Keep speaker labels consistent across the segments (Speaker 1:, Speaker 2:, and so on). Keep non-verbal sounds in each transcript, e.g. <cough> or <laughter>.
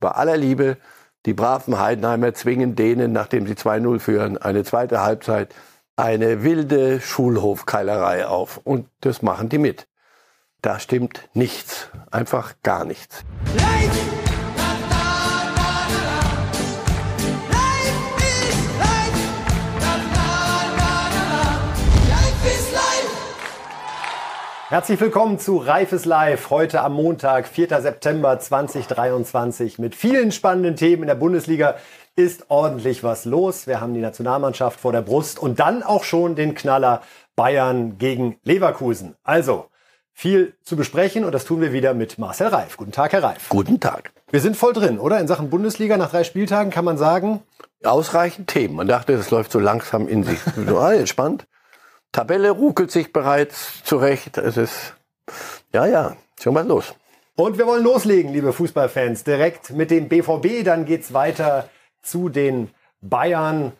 Speaker 1: Bei aller Liebe, die braven Heidenheimer zwingen denen, nachdem sie 2-0 führen, eine zweite Halbzeit, eine wilde Schulhofkeilerei auf. Und das machen die mit. Da stimmt nichts. Einfach gar nichts. Leid!
Speaker 2: Herzlich willkommen zu Reifes Live. Heute am Montag, 4. September 2023 mit vielen spannenden Themen in der Bundesliga ist ordentlich was los. Wir haben die Nationalmannschaft vor der Brust und dann auch schon den Knaller Bayern gegen Leverkusen. Also viel zu besprechen und das tun wir wieder mit Marcel Reif. Guten Tag, Herr Reif.
Speaker 1: Guten Tag.
Speaker 2: Wir sind voll drin, oder? In Sachen Bundesliga nach drei Spieltagen kann man sagen.
Speaker 1: Ausreichend Themen. Man dachte, es läuft so langsam in sich. <laughs> Ah, entspannt. Tabelle ruckelt sich bereits zurecht. Es ist, ja, ja, schon mal los.
Speaker 2: Und wir wollen loslegen, liebe Fußballfans, direkt mit dem BVB. Dann geht's weiter zu den Bayern.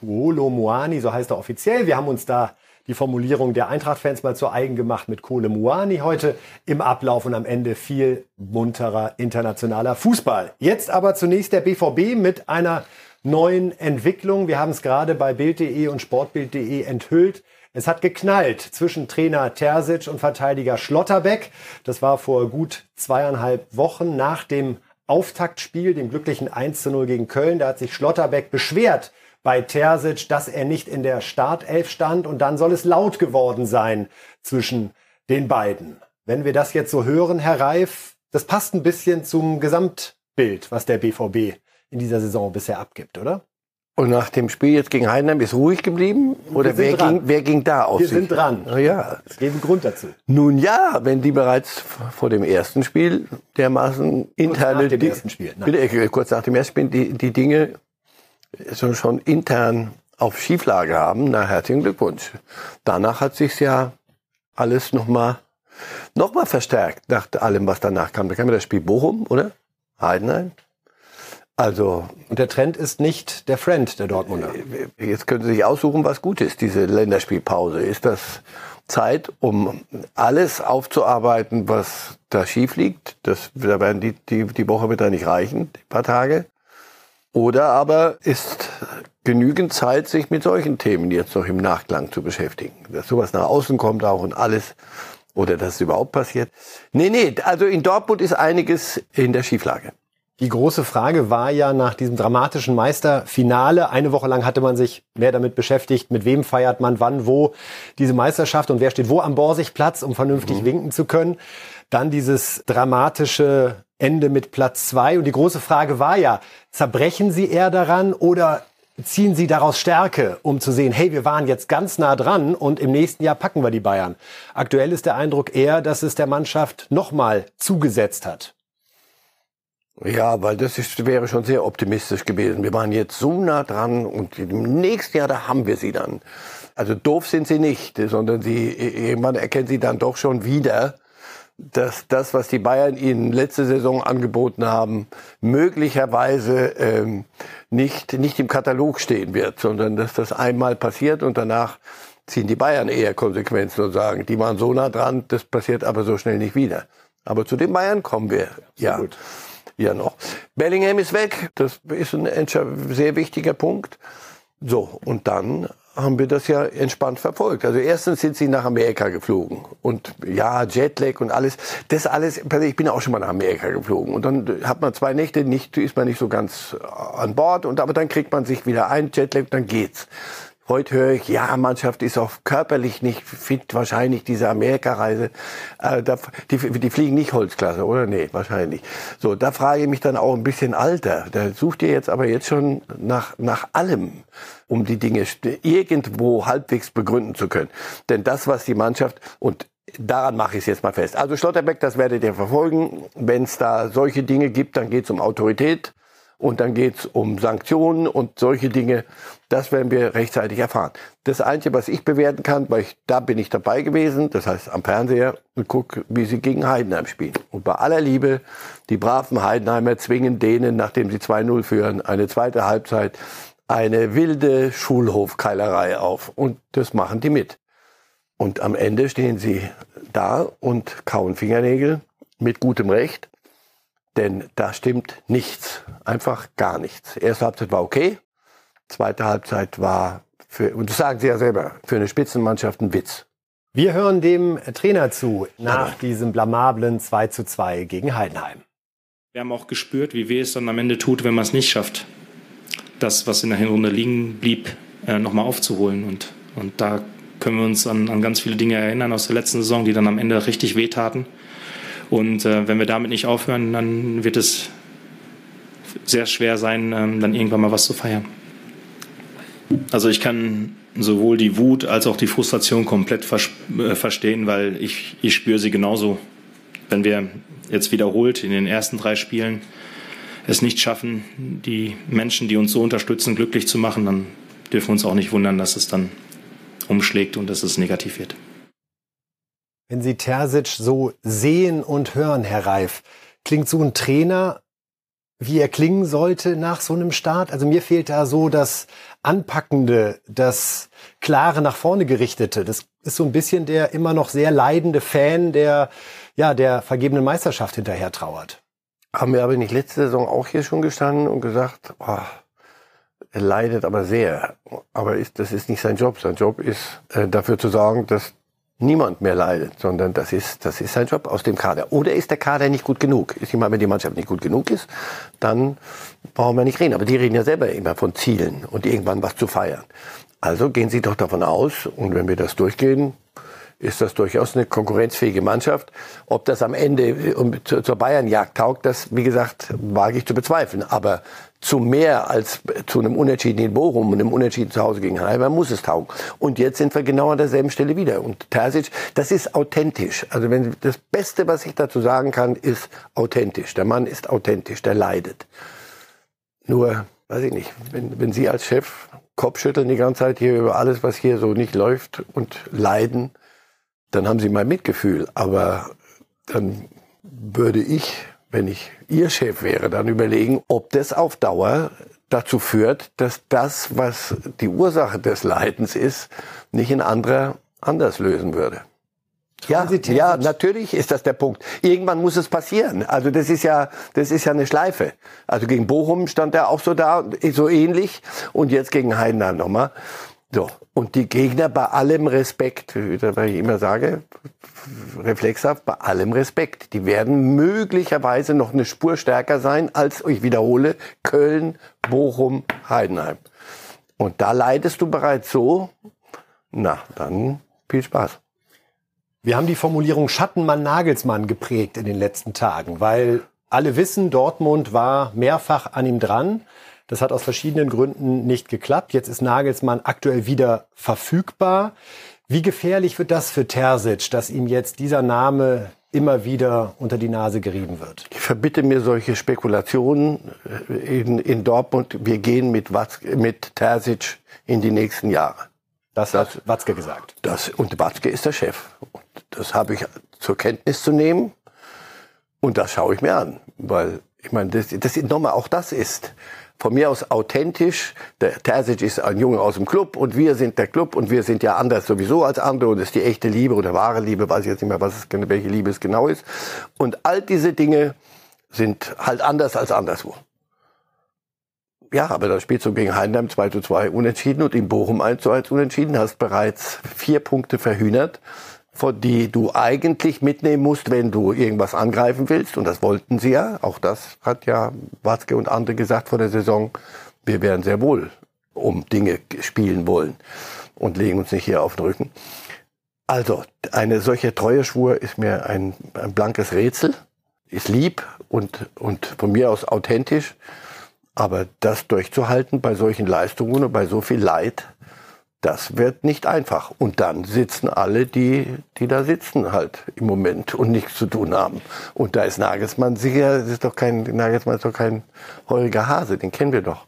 Speaker 2: Kuolo Muani, so heißt er offiziell. Wir haben uns da die Formulierung der Eintracht-Fans mal zu eigen gemacht mit Kohle Muani heute im Ablauf und am Ende viel munterer internationaler Fußball. Jetzt aber zunächst der BVB mit einer neuen Entwicklung. Wir haben es gerade bei Bild.de und Sportbild.de enthüllt. Es hat geknallt zwischen Trainer Terzic und Verteidiger Schlotterbeck. Das war vor gut zweieinhalb Wochen nach dem Auftaktspiel, dem glücklichen 1 zu 0 gegen Köln. Da hat sich Schlotterbeck beschwert bei Terzic, dass er nicht in der Startelf stand und dann soll es laut geworden sein zwischen den beiden. Wenn wir das jetzt so hören, Herr Reif, das passt ein bisschen zum Gesamtbild, was der BVB in dieser Saison bisher abgibt, oder?
Speaker 1: Und nach dem Spiel jetzt gegen Heidenheim ist ruhig geblieben? Oder wer ging, wer ging da auf
Speaker 2: Wir
Speaker 1: sich?
Speaker 2: sind dran.
Speaker 1: Ja.
Speaker 2: Es geben Grund dazu.
Speaker 1: Nun ja, wenn die bereits vor dem ersten Spiel dermaßen interne...
Speaker 2: Kurz nach dem ersten Spiel.
Speaker 1: Bitte, äh, kurz nach dem ersten Spiel, die, die Dinge so schon intern auf Schieflage haben, na herzlichen Glückwunsch. Danach hat sich's ja alles nochmal noch mal verstärkt, nach allem, was danach kam. Da kam ja das Spiel Bochum, oder? Heidenheim. Also.
Speaker 2: Und der Trend ist nicht der Friend der Dortmunder.
Speaker 1: Jetzt können Sie sich aussuchen, was gut ist, diese Länderspielpause. Ist das Zeit, um alles aufzuarbeiten, was da schief liegt? Das, da werden die, die, die Woche wird da nicht reichen, die paar Tage. Oder aber ist genügend Zeit, sich mit solchen Themen jetzt noch im Nachklang zu beschäftigen. Dass sowas nach außen kommt auch und alles. Oder dass es überhaupt passiert. Nee, nee, also in Dortmund ist einiges in der Schieflage.
Speaker 2: Die große Frage war ja nach diesem dramatischen Meisterfinale. Eine Woche lang hatte man sich mehr damit beschäftigt, mit wem feiert man wann, wo diese Meisterschaft und wer steht wo am Borsigplatz, um vernünftig mhm. winken zu können. Dann dieses dramatische Ende mit Platz zwei. Und die große Frage war ja, zerbrechen Sie eher daran oder ziehen Sie daraus Stärke, um zu sehen, hey, wir waren jetzt ganz nah dran und im nächsten Jahr packen wir die Bayern. Aktuell ist der Eindruck eher, dass es der Mannschaft nochmal zugesetzt hat.
Speaker 1: Ja, weil das ist, wäre schon sehr optimistisch gewesen. Wir waren jetzt so nah dran und im nächsten Jahr, da haben wir sie dann. Also doof sind sie nicht, sondern sie, man erkennt sie dann doch schon wieder, dass das, was die Bayern ihnen letzte Saison angeboten haben, möglicherweise ähm, nicht, nicht im Katalog stehen wird, sondern dass das einmal passiert und danach ziehen die Bayern eher Konsequenzen und sagen, die waren so nah dran, das passiert aber so schnell nicht wieder. Aber zu den Bayern kommen wir. Ja. Gut ja noch. Bellingham ist weg. Das ist ein sehr wichtiger Punkt. So, und dann haben wir das ja entspannt verfolgt. Also erstens sind sie nach Amerika geflogen und ja, Jetlag und alles. Das alles, ich bin auch schon mal nach Amerika geflogen und dann hat man zwei Nächte nicht, ist man nicht so ganz an Bord und aber dann kriegt man sich wieder ein, Jetlag, dann geht's. Heute höre ich, ja, Mannschaft ist auch körperlich nicht fit, wahrscheinlich diese Amerikareise. Äh, die, die fliegen nicht Holzklasse, oder? Nee, wahrscheinlich. So, da frage ich mich dann auch ein bisschen Alter. Da sucht ihr jetzt aber jetzt schon nach, nach allem, um die Dinge irgendwo halbwegs begründen zu können. Denn das, was die Mannschaft, und daran mache ich es jetzt mal fest. Also Schlotterbeck, das werdet ihr verfolgen. Wenn es da solche Dinge gibt, dann geht es um Autorität und dann geht es um Sanktionen und solche Dinge. Das werden wir rechtzeitig erfahren. Das Einzige, was ich bewerten kann, weil ich, da bin ich dabei gewesen, das heißt am Fernseher, und gucke, wie sie gegen Heidenheim spielen. Und bei aller Liebe, die braven Heidenheimer zwingen denen, nachdem sie 2-0 führen, eine zweite Halbzeit, eine wilde Schulhofkeilerei auf. Und das machen die mit. Und am Ende stehen sie da und kauen Fingernägel mit gutem Recht. Denn da stimmt nichts. Einfach gar nichts. Erste Halbzeit war okay. Zweite Halbzeit war, für, und das sagen Sie ja selber, für eine Spitzenmannschaft ein Witz.
Speaker 2: Wir hören dem Trainer zu nach ja. diesem blamablen 2 zu 2 gegen Heidenheim.
Speaker 3: Wir haben auch gespürt, wie weh es dann am Ende tut, wenn man es nicht schafft, das, was in der Hinrunde liegen blieb, äh, nochmal aufzuholen. Und, und da können wir uns an, an ganz viele Dinge erinnern aus der letzten Saison, die dann am Ende richtig wehtaten. Und äh, wenn wir damit nicht aufhören, dann wird es sehr schwer sein, ähm, dann irgendwann mal was zu feiern. Also ich kann sowohl die Wut als auch die Frustration komplett äh, verstehen, weil ich, ich spüre sie genauso. Wenn wir jetzt wiederholt in den ersten drei Spielen es nicht schaffen, die Menschen, die uns so unterstützen, glücklich zu machen, dann dürfen wir uns auch nicht wundern, dass es dann umschlägt und dass es negativ wird.
Speaker 2: Wenn Sie Terzic so sehen und hören, Herr Reif, klingt so ein Trainer, wie er klingen sollte nach so einem Start? Also mir fehlt da so das Anpackende, das klare nach vorne gerichtete. Das ist so ein bisschen der immer noch sehr leidende Fan, der ja der vergebenen Meisterschaft hinterher trauert.
Speaker 1: Haben wir aber nicht letzte Saison auch hier schon gestanden und gesagt, oh, er leidet aber sehr. Aber ist, das ist nicht sein Job. Sein Job ist äh, dafür zu sorgen, dass niemand mehr leidet, sondern das ist, das ist sein Job aus dem Kader. Oder ist der Kader nicht gut genug? Ist jemand, wenn die Mannschaft nicht gut genug ist, dann brauchen wir nicht reden. Aber die reden ja selber immer von Zielen und irgendwann was zu feiern. Also gehen Sie doch davon aus, und wenn wir das durchgehen, ist das durchaus eine konkurrenzfähige Mannschaft. Ob das am Ende äh, zur Bayernjagd taugt, das, wie gesagt, wage ich zu bezweifeln. Aber zu mehr als zu einem Unentschieden in Bochum und einem Unentschieden zu Hause gegen Heidelberg muss es taugen. Und jetzt sind wir genau an derselben Stelle wieder. Und Terzic, das ist authentisch. Also wenn das Beste, was ich dazu sagen kann, ist authentisch. Der Mann ist authentisch, der leidet. Nur, weiß ich nicht, wenn, wenn Sie als Chef Kopfschütteln die ganze Zeit hier über alles, was hier so nicht läuft und leiden, dann haben Sie mein Mitgefühl. Aber dann würde ich wenn ich Ihr Chef wäre, dann überlegen, ob das auf Dauer dazu führt, dass das, was die Ursache des Leidens ist, nicht ein anderer anders lösen würde. Ja, ja, natürlich ist das der Punkt. Irgendwann muss es passieren. Also das ist ja, das ist ja eine Schleife. Also gegen Bochum stand er auch so da, so ähnlich, und jetzt gegen Heidenheim nochmal. So. Und die Gegner bei allem Respekt, weil ich immer sage, reflexhaft, bei allem Respekt, die werden möglicherweise noch eine Spur stärker sein als, ich wiederhole, Köln, Bochum, Heidenheim. Und da leidest du bereits so, na, dann viel Spaß.
Speaker 2: Wir haben die Formulierung Schattenmann-Nagelsmann geprägt in den letzten Tagen, weil alle wissen, Dortmund war mehrfach an ihm dran. Das hat aus verschiedenen Gründen nicht geklappt. Jetzt ist Nagelsmann aktuell wieder verfügbar. Wie gefährlich wird das für Terzic, dass ihm jetzt dieser Name immer wieder unter die Nase gerieben wird?
Speaker 1: Ich verbitte mir solche Spekulationen äh, in, in Dortmund. Wir gehen mit, Watzke, mit Terzic in die nächsten Jahre.
Speaker 2: Das, das hat Watzke gesagt.
Speaker 1: Das, und Watzke ist der Chef. Und das habe ich zur Kenntnis zu nehmen. Und das schaue ich mir an. Weil, ich meine, das, das nochmal, auch das ist von mir aus authentisch. Der Terzic ist ein Junge aus dem Club und wir sind der Club und wir sind ja anders sowieso als andere und das ist die echte Liebe oder wahre Liebe, weiß ich jetzt nicht mehr, was es, welche Liebe es genau ist. Und all diese Dinge sind halt anders als anderswo. Ja, aber da spielst du gegen Heidenheim 2 zu 2 unentschieden und in Bochum 1 zu 1 unentschieden, hast bereits vier Punkte verhühnert die du eigentlich mitnehmen musst, wenn du irgendwas angreifen willst. Und das wollten sie ja. Auch das hat ja Watzke und andere gesagt vor der Saison. Wir werden sehr wohl um Dinge spielen wollen und legen uns nicht hier auf den Rücken. Also, eine solche Treueschwur ist mir ein, ein blankes Rätsel, ist lieb und, und von mir aus authentisch. Aber das durchzuhalten bei solchen Leistungen und bei so viel Leid, das wird nicht einfach. Und dann sitzen alle, die, die da sitzen halt im Moment und nichts zu tun haben. Und da ist Nagelsmann sicher, das ist doch kein, Nagelsmann ist doch kein heuriger Hase, den kennen wir doch.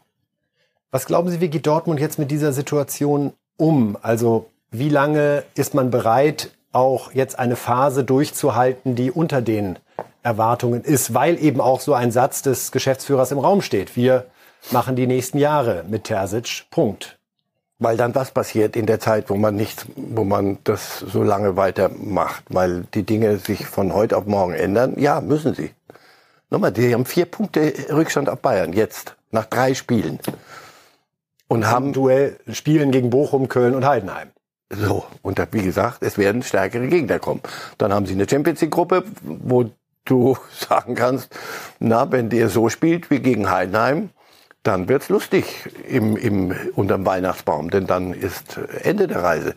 Speaker 2: Was glauben Sie, wie geht Dortmund jetzt mit dieser Situation um? Also, wie lange ist man bereit, auch jetzt eine Phase durchzuhalten, die unter den Erwartungen ist, weil eben auch so ein Satz des Geschäftsführers im Raum steht. Wir machen die nächsten Jahre mit Terzic. Punkt.
Speaker 1: Weil dann was passiert in der Zeit, wo man nichts, wo man das so lange weitermacht, weil die Dinge sich von heute auf morgen ändern. Ja, müssen sie. Nochmal, die haben vier Punkte Rückstand auf Bayern jetzt, nach drei Spielen.
Speaker 2: Und haben Duell spielen gegen Bochum, Köln und Heidenheim.
Speaker 1: So, und wie gesagt, es werden stärkere Gegner kommen. Dann haben sie eine Champions League Gruppe, wo du <laughs> sagen kannst, na, wenn der so spielt wie gegen Heidenheim, dann wird's lustig im, im, unterm Weihnachtsbaum, denn dann ist Ende der Reise.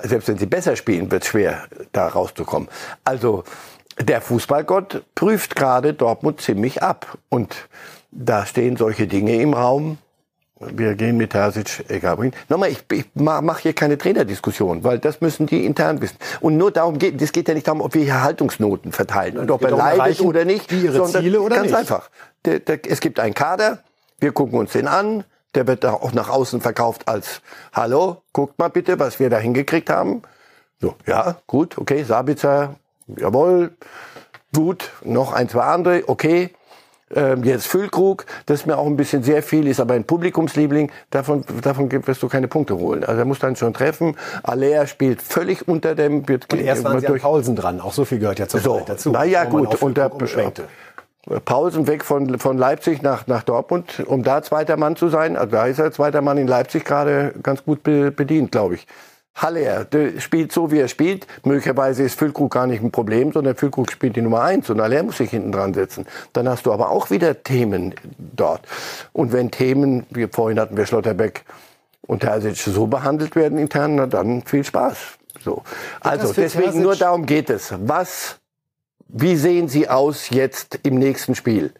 Speaker 1: Selbst wenn sie besser spielen, wird's schwer, da rauszukommen. Also, der Fußballgott prüft gerade Dortmund ziemlich ab. Und da stehen solche Dinge im Raum, wir gehen mit Terzic, egal. Nochmal, ich, ich mache hier keine Trainerdiskussion, weil das müssen die intern wissen. Und nur darum geht, es geht ja nicht darum, ob wir hier Haltungsnoten verteilen und ob er leidet oder nicht,
Speaker 2: ihre sondern Ziele oder
Speaker 1: ganz
Speaker 2: nicht.
Speaker 1: einfach. Es gibt einen Kader, wir gucken uns den an, der wird auch nach außen verkauft als Hallo, guckt mal bitte, was wir da hingekriegt haben. So, ja, gut, okay, Sabitzer, jawohl, gut, noch ein, zwei andere, okay ähm, jetzt Füllkrug, das ist mir auch ein bisschen sehr viel, ist aber ein Publikumsliebling, davon, davon wirst du keine Punkte holen. Also er muss dann schon treffen. Alea spielt völlig unter dem...
Speaker 2: Wird, und erst waren sie durch, Paulsen dran, auch so viel gehört ja zur
Speaker 1: so, dazu. Na ja, gut, und der Paulsen weg von, von Leipzig nach, nach Dortmund, um da zweiter Mann zu sein. Also da ist er zweiter Mann in Leipzig gerade ganz gut bedient, glaube ich. Haller, der spielt so, wie er spielt. Möglicherweise ist Füllkrug gar nicht ein Problem, sondern Füllkrug spielt die Nummer eins und Haller muss sich hinten dran setzen. Dann hast du aber auch wieder Themen dort. Und wenn Themen, wie vorhin hatten wir Schlotterbeck und Terzic so behandelt werden intern, na dann viel Spaß. So. Also deswegen nur darum geht es. Was, wie sehen Sie aus jetzt im nächsten Spiel?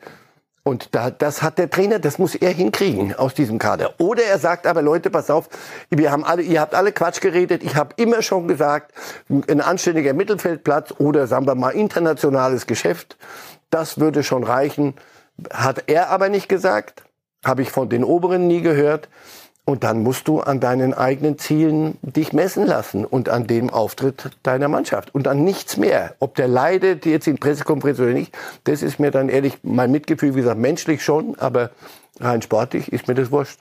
Speaker 1: Und da, das hat der Trainer, das muss er hinkriegen aus diesem Kader. Oder er sagt aber, Leute, pass auf, wir haben alle, ihr habt alle Quatsch geredet. Ich habe immer schon gesagt, ein anständiger Mittelfeldplatz oder sagen wir mal internationales Geschäft, das würde schon reichen. Hat er aber nicht gesagt, habe ich von den Oberen nie gehört. Und dann musst du an deinen eigenen Zielen dich messen lassen und an dem Auftritt deiner Mannschaft und an nichts mehr. Ob der leidet jetzt in Pressekonferenz oder nicht, das ist mir dann ehrlich mein Mitgefühl, wie gesagt, menschlich schon, aber rein sportlich ist mir das wurscht.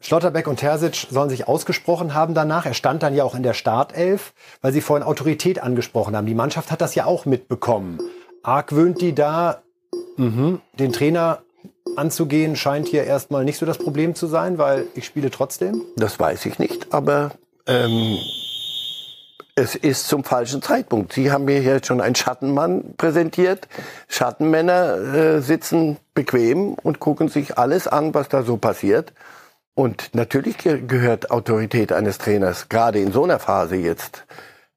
Speaker 2: Schlotterbeck und Terzic sollen sich ausgesprochen haben danach. Er stand dann ja auch in der Startelf, weil Sie vorhin Autorität angesprochen haben. Die Mannschaft hat das ja auch mitbekommen. Argwöhnt die da mhm, den Trainer anzugehen, scheint hier erstmal nicht so das Problem zu sein, weil ich spiele trotzdem?
Speaker 1: Das weiß ich nicht, aber ähm, es ist zum falschen Zeitpunkt. Sie haben mir hier schon einen Schattenmann präsentiert. Schattenmänner äh, sitzen bequem und gucken sich alles an, was da so passiert. Und natürlich gehört Autorität eines Trainers gerade in so einer Phase jetzt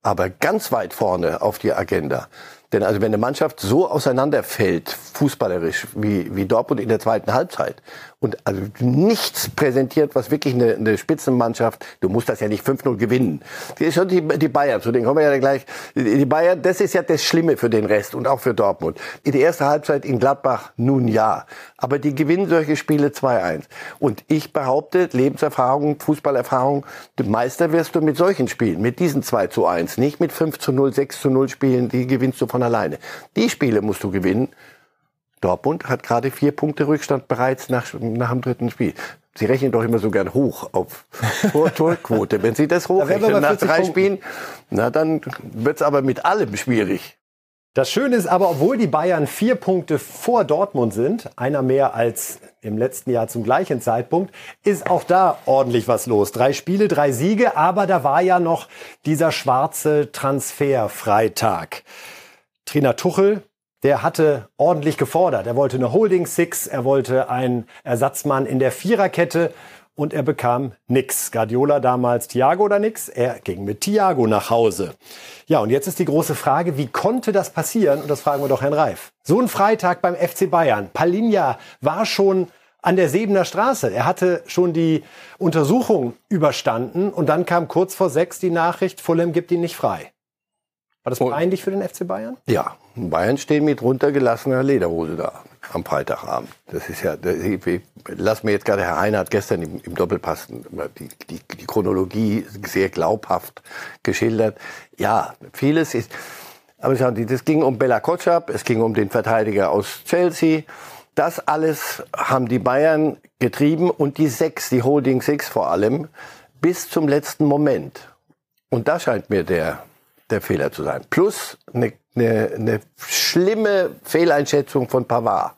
Speaker 1: aber ganz weit vorne auf die Agenda. Denn also wenn eine Mannschaft so auseinanderfällt, fußballerisch, wie, wie Dortmund in der zweiten Halbzeit, und also nichts präsentiert, was wirklich eine, eine Spitzenmannschaft, du musst das ja nicht 5-0 gewinnen. Die ist schon die, die Bayern, zu denen kommen wir ja gleich. Die Bayern, das ist ja das Schlimme für den Rest und auch für Dortmund. In der ersten Halbzeit in Gladbach, nun ja. Aber die gewinnen solche Spiele 2-1. Und ich behaupte, Lebenserfahrung, Fußballerfahrung, Meister wirst du mit solchen Spielen, mit diesen 2 zu 1, nicht mit 5 zu 0, 6 zu 0 Spielen, die gewinnst du von alleine. Die Spiele musst du gewinnen. Dortmund hat gerade vier Punkte Rückstand bereits nach, nach dem dritten Spiel. Sie rechnen doch immer so gern hoch auf <laughs> Torquote. Wenn Sie das hochrechnen da nach drei Punkten. Spielen, na dann wird's aber mit allem schwierig.
Speaker 2: Das Schöne ist aber, obwohl die Bayern vier Punkte vor Dortmund sind, einer mehr als im letzten Jahr zum gleichen Zeitpunkt, ist auch da ordentlich was los. Drei Spiele, drei Siege, aber da war ja noch dieser schwarze Transferfreitag. Trainer Tuchel der hatte ordentlich gefordert. Er wollte eine Holding Six, er wollte einen Ersatzmann in der Viererkette und er bekam nix. Guardiola damals Thiago oder nix? Er ging mit Thiago nach Hause. Ja, und jetzt ist die große Frage, wie konnte das passieren? Und das fragen wir doch Herrn Reif. So ein Freitag beim FC Bayern. Palinja war schon an der Sebener Straße. Er hatte schon die Untersuchung überstanden und dann kam kurz vor sechs die Nachricht, Fulham gibt ihn nicht frei. War das peinlich für den FC Bayern?
Speaker 1: Ja, Bayern stehen mit runtergelassener Lederhose da am Freitagabend. Das ist ja, das, ich, lass mir jetzt gerade Herr Reinhardt gestern im, im Doppelpass die, die, die Chronologie sehr glaubhaft geschildert. Ja, vieles ist, aber schauen Sie, das ging um Bella Kotschap, es ging um den Verteidiger aus Chelsea. Das alles haben die Bayern getrieben und die Sechs, die Holding Six vor allem, bis zum letzten Moment. Und da scheint mir der der Fehler zu sein. Plus eine, eine, eine schlimme Fehleinschätzung von Pavard.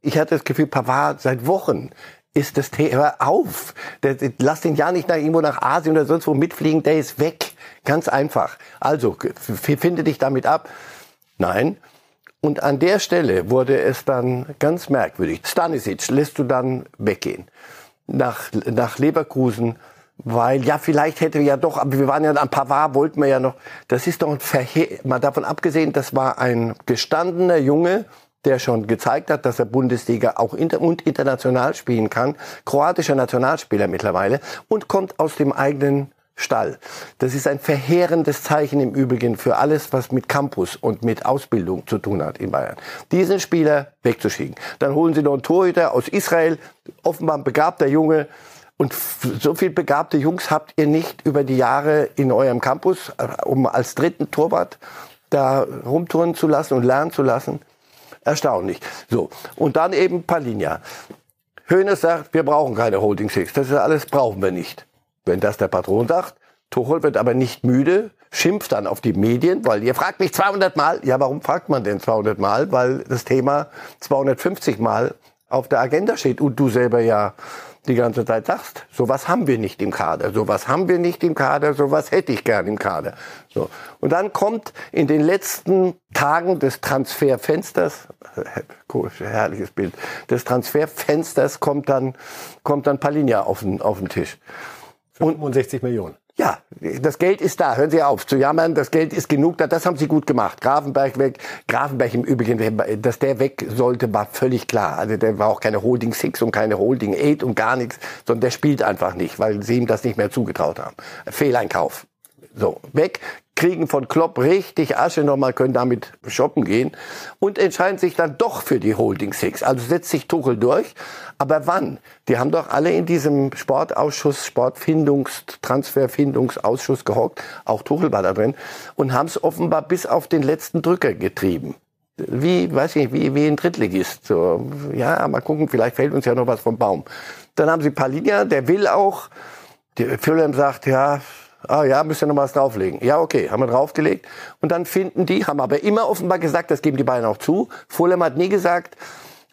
Speaker 1: Ich hatte das Gefühl, Pavard seit Wochen ist das Thema auf. Der, lass den ja nicht nach, irgendwo nach Asien oder sonst wo mitfliegen, der ist weg. Ganz einfach. Also, finde dich damit ab. Nein. Und an der Stelle wurde es dann ganz merkwürdig. Stanisic lässt du dann weggehen. Nach, nach Leverkusen weil, ja, vielleicht hätte ja doch, aber wir waren ja an Pavard, wollten wir ja noch. Das ist doch ein Verhe mal davon abgesehen, das war ein gestandener Junge, der schon gezeigt hat, dass er Bundesliga auch inter und international spielen kann. Kroatischer Nationalspieler mittlerweile und kommt aus dem eigenen Stall. Das ist ein verheerendes Zeichen im Übrigen für alles, was mit Campus und mit Ausbildung zu tun hat in Bayern. Diesen Spieler wegzuschicken. Dann holen sie noch einen Torhüter aus Israel, offenbar ein begabter Junge, und so viel begabte Jungs habt ihr nicht über die Jahre in eurem Campus, äh, um als dritten Torwart da rumtouren zu lassen und lernen zu lassen. Erstaunlich. So. Und dann eben Palinja. Hönes sagt, wir brauchen keine Holding Six. Das ist alles brauchen wir nicht. Wenn das der Patron sagt, Tuchel wird aber nicht müde, schimpft dann auf die Medien, weil ihr fragt mich 200 Mal. Ja, warum fragt man denn 200 Mal? Weil das Thema 250 Mal auf der Agenda steht und du selber ja die ganze Zeit sagst, sowas haben wir nicht im Kader, sowas haben wir nicht im Kader, sowas hätte ich gern im Kader. So. Und dann kommt in den letzten Tagen des Transferfensters, <laughs> herrliches Bild, des Transferfensters kommt dann, kommt dann Palinja auf den, auf den Tisch.
Speaker 2: 65 Millionen.
Speaker 1: Ja, das Geld ist da. Hören Sie auf zu jammern. Das Geld ist genug da. Das haben Sie gut gemacht. Grafenberg weg. Grafenberg im Übrigen, dass der weg sollte, war völlig klar. Also der war auch keine Holding Six und keine Holding Eight und gar nichts, sondern der spielt einfach nicht, weil sie ihm das nicht mehr zugetraut haben. Fehleinkauf. So, weg kriegen von Klopp richtig Asche nochmal, können damit shoppen gehen und entscheiden sich dann doch für die Holding Six. Also setzt sich Tuchel durch. Aber wann? Die haben doch alle in diesem Sportausschuss, Sportfindungs-, Transferfindungsausschuss gehockt. Auch Tuchel war da drin. Und haben es offenbar bis auf den letzten Drücker getrieben. Wie, weiß ich nicht, wie, wie ein Drittligist. So, ja, mal gucken, vielleicht fällt uns ja noch was vom Baum. Dann haben sie Palinja, der will auch. Fulham sagt, ja, Ah ja, müsst ihr noch was drauflegen. Ja, okay, haben wir draufgelegt. Und dann finden die, haben aber immer offenbar gesagt, das geben die beiden auch zu. Fulham hat nie gesagt,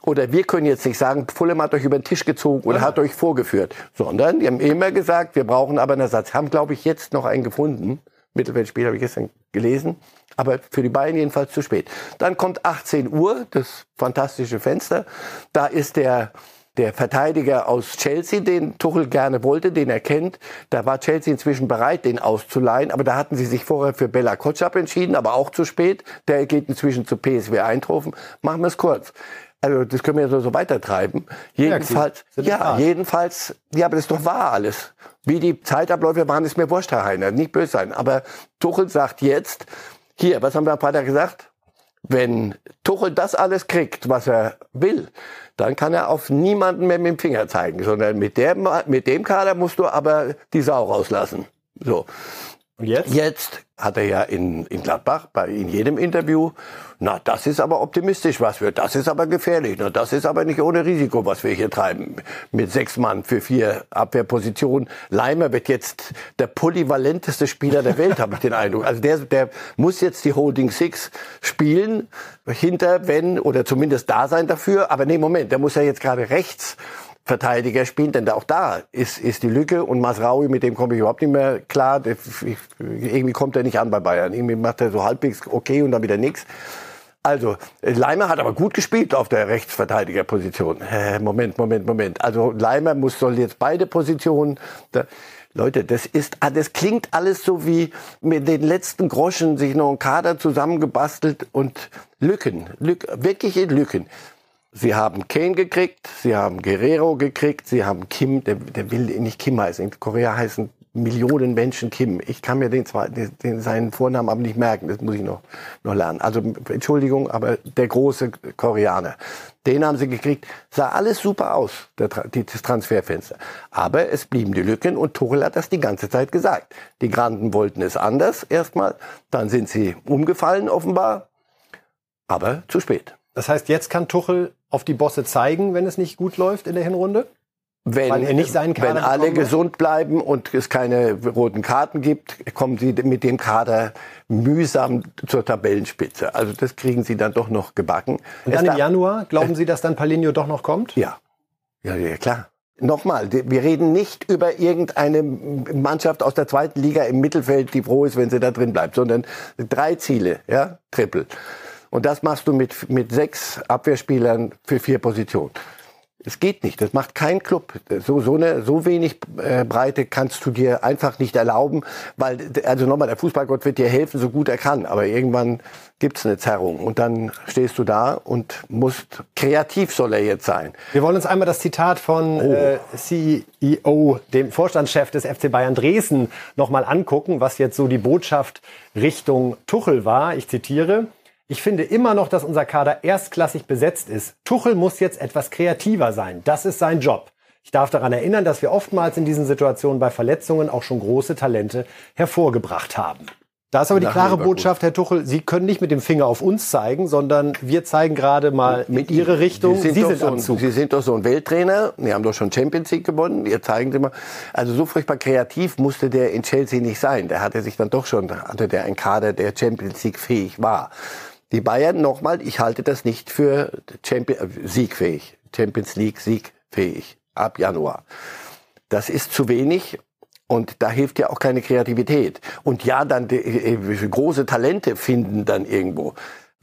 Speaker 1: oder wir können jetzt nicht sagen, Fulham hat euch über den Tisch gezogen oder ja. hat euch vorgeführt, sondern die haben immer gesagt, wir brauchen aber einen Ersatz. Haben, glaube ich, jetzt noch einen gefunden. Mittelfeldspiel habe ich gestern gelesen. Aber für die Bayern jedenfalls zu spät. Dann kommt 18 Uhr, das fantastische Fenster. Da ist der der Verteidiger aus Chelsea, den Tuchel gerne wollte, den er kennt, da war Chelsea inzwischen bereit, den auszuleihen, aber da hatten sie sich vorher für Bella Kotschap entschieden, aber auch zu spät. Der geht inzwischen zu PSW Eindhoven. Machen wir es kurz. Also das können wir so, so weitertreiben. Jedenfalls, ja, jedenfalls, ja, aber das ist doch wahr alles. Wie die Zeitabläufe waren, ist mir wurscht, Herr Heiner, nicht böse sein. Aber Tuchel sagt jetzt, hier, was haben wir am Freitag gesagt? Wenn Tuchel das alles kriegt, was er will, dann kann er auf niemanden mehr mit dem Finger zeigen, sondern mit, der, mit dem Kader musst du aber die Sau rauslassen. So. Und jetzt? Jetzt hat er ja in, in Gladbach bei in jedem Interview, na, das ist aber optimistisch, was wir, das ist aber gefährlich, na, das ist aber nicht ohne Risiko, was wir hier treiben. Mit sechs Mann für vier Abwehrpositionen. Leimer wird jetzt der polyvalenteste Spieler der Welt, habe ich den Eindruck. Also der, der muss jetzt die Holding Six spielen, hinter, wenn, oder zumindest da sein dafür. Aber nee, Moment, der muss ja jetzt gerade rechts Verteidiger spielen, denn auch da ist, ist die Lücke und Masraui, mit dem komme ich überhaupt nicht mehr klar. Irgendwie kommt er nicht an bei Bayern. Irgendwie macht er so halbwegs okay und dann wieder nichts. Also, Leimer hat aber gut gespielt auf der Rechtsverteidigerposition. Äh, Moment, Moment, Moment. Also Leimer muss soll jetzt beide Positionen. Da, Leute, das ist, ah, das klingt alles so wie mit den letzten Groschen sich noch ein Kader zusammengebastelt und Lücken, Lück, wirkliche Lücken. Sie haben Kane gekriegt, sie haben Guerrero gekriegt, sie haben Kim, der, der will nicht Kim heißen. In Korea heißen Millionen Menschen Kim. Ich kann mir den, den, den seinen Vornamen aber nicht merken. Das muss ich noch, noch lernen. Also Entschuldigung, aber der große Koreaner. Den haben sie gekriegt. Sah alles super aus, der, das Transferfenster. Aber es blieben die Lücken und Tuchel hat das die ganze Zeit gesagt. Die Granden wollten es anders erstmal. Dann sind sie umgefallen offenbar. Aber zu spät.
Speaker 2: Das heißt, jetzt kann Tuchel auf die Bosse zeigen, wenn es nicht gut läuft in der Hinrunde?
Speaker 1: wenn,
Speaker 2: Weil er nicht seinen Kader
Speaker 1: wenn alle
Speaker 2: hat?
Speaker 1: gesund bleiben und es keine roten Karten gibt, kommen sie mit dem Kader mühsam zur Tabellenspitze. Also das kriegen sie dann doch noch gebacken.
Speaker 2: Und
Speaker 1: Es
Speaker 2: dann im
Speaker 1: darf-
Speaker 2: Januar, glauben Sie, dass dann Palinho doch noch kommt?
Speaker 1: Ja. Ja, ja, klar. Nochmal, wir reden nicht über irgendeine Mannschaft aus der zweiten Liga im Mittelfeld, die froh ist, wenn sie da drin bleibt, sondern drei Ziele, ja, Triple. Und das machst du mit, mit sechs Abwehrspielern für vier Positionen. Es geht nicht. Das macht kein Club. So, so, eine, so wenig äh, Breite kannst du dir einfach nicht erlauben, weil, also nochmal, der Fußballgott wird dir helfen, so gut er kann. Aber irgendwann gibt's eine Zerrung. Und dann stehst du da und musst, kreativ soll er jetzt sein.
Speaker 2: Wir wollen uns einmal das Zitat von
Speaker 1: Oh.
Speaker 2: äh, CEO, dem Vorstandschef des FC Bayern Dresden, nochmal angucken, was jetzt so die Botschaft Richtung Tuchel war. Ich zitiere. Ich finde immer noch, dass unser Kader erstklassig besetzt ist. Tuchel muss jetzt etwas kreativer sein. Das ist sein Job. Ich darf daran erinnern, dass wir oftmals in diesen Situationen bei Verletzungen auch schon große Talente hervorgebracht haben. Da ist aber die klare. Botschaft, Herr Tuchel, Sie können nicht mit dem Finger auf uns zeigen, sondern wir zeigen gerade mal in Ihre Richtung. Sie sind,
Speaker 1: doch so
Speaker 2: am
Speaker 1: ein. Sie sind doch so ein Welttrainer. Die haben doch schon Champions League gewonnen. Ihr zeigen Sie mal. Also so furchtbar kreativ musste der in Chelsea nicht sein. Der hatte sich dann doch schon, hatte der einen Kader, der Champions League fähig war. Die Bayern, nochmal, ich halte das nicht für Champion, äh, siegfähig. Champions League siegfähig. Ab Januar. Das ist zu wenig. Und da hilft ja auch keine Kreativität. Und ja, dann die, äh, große Talente finden dann irgendwo.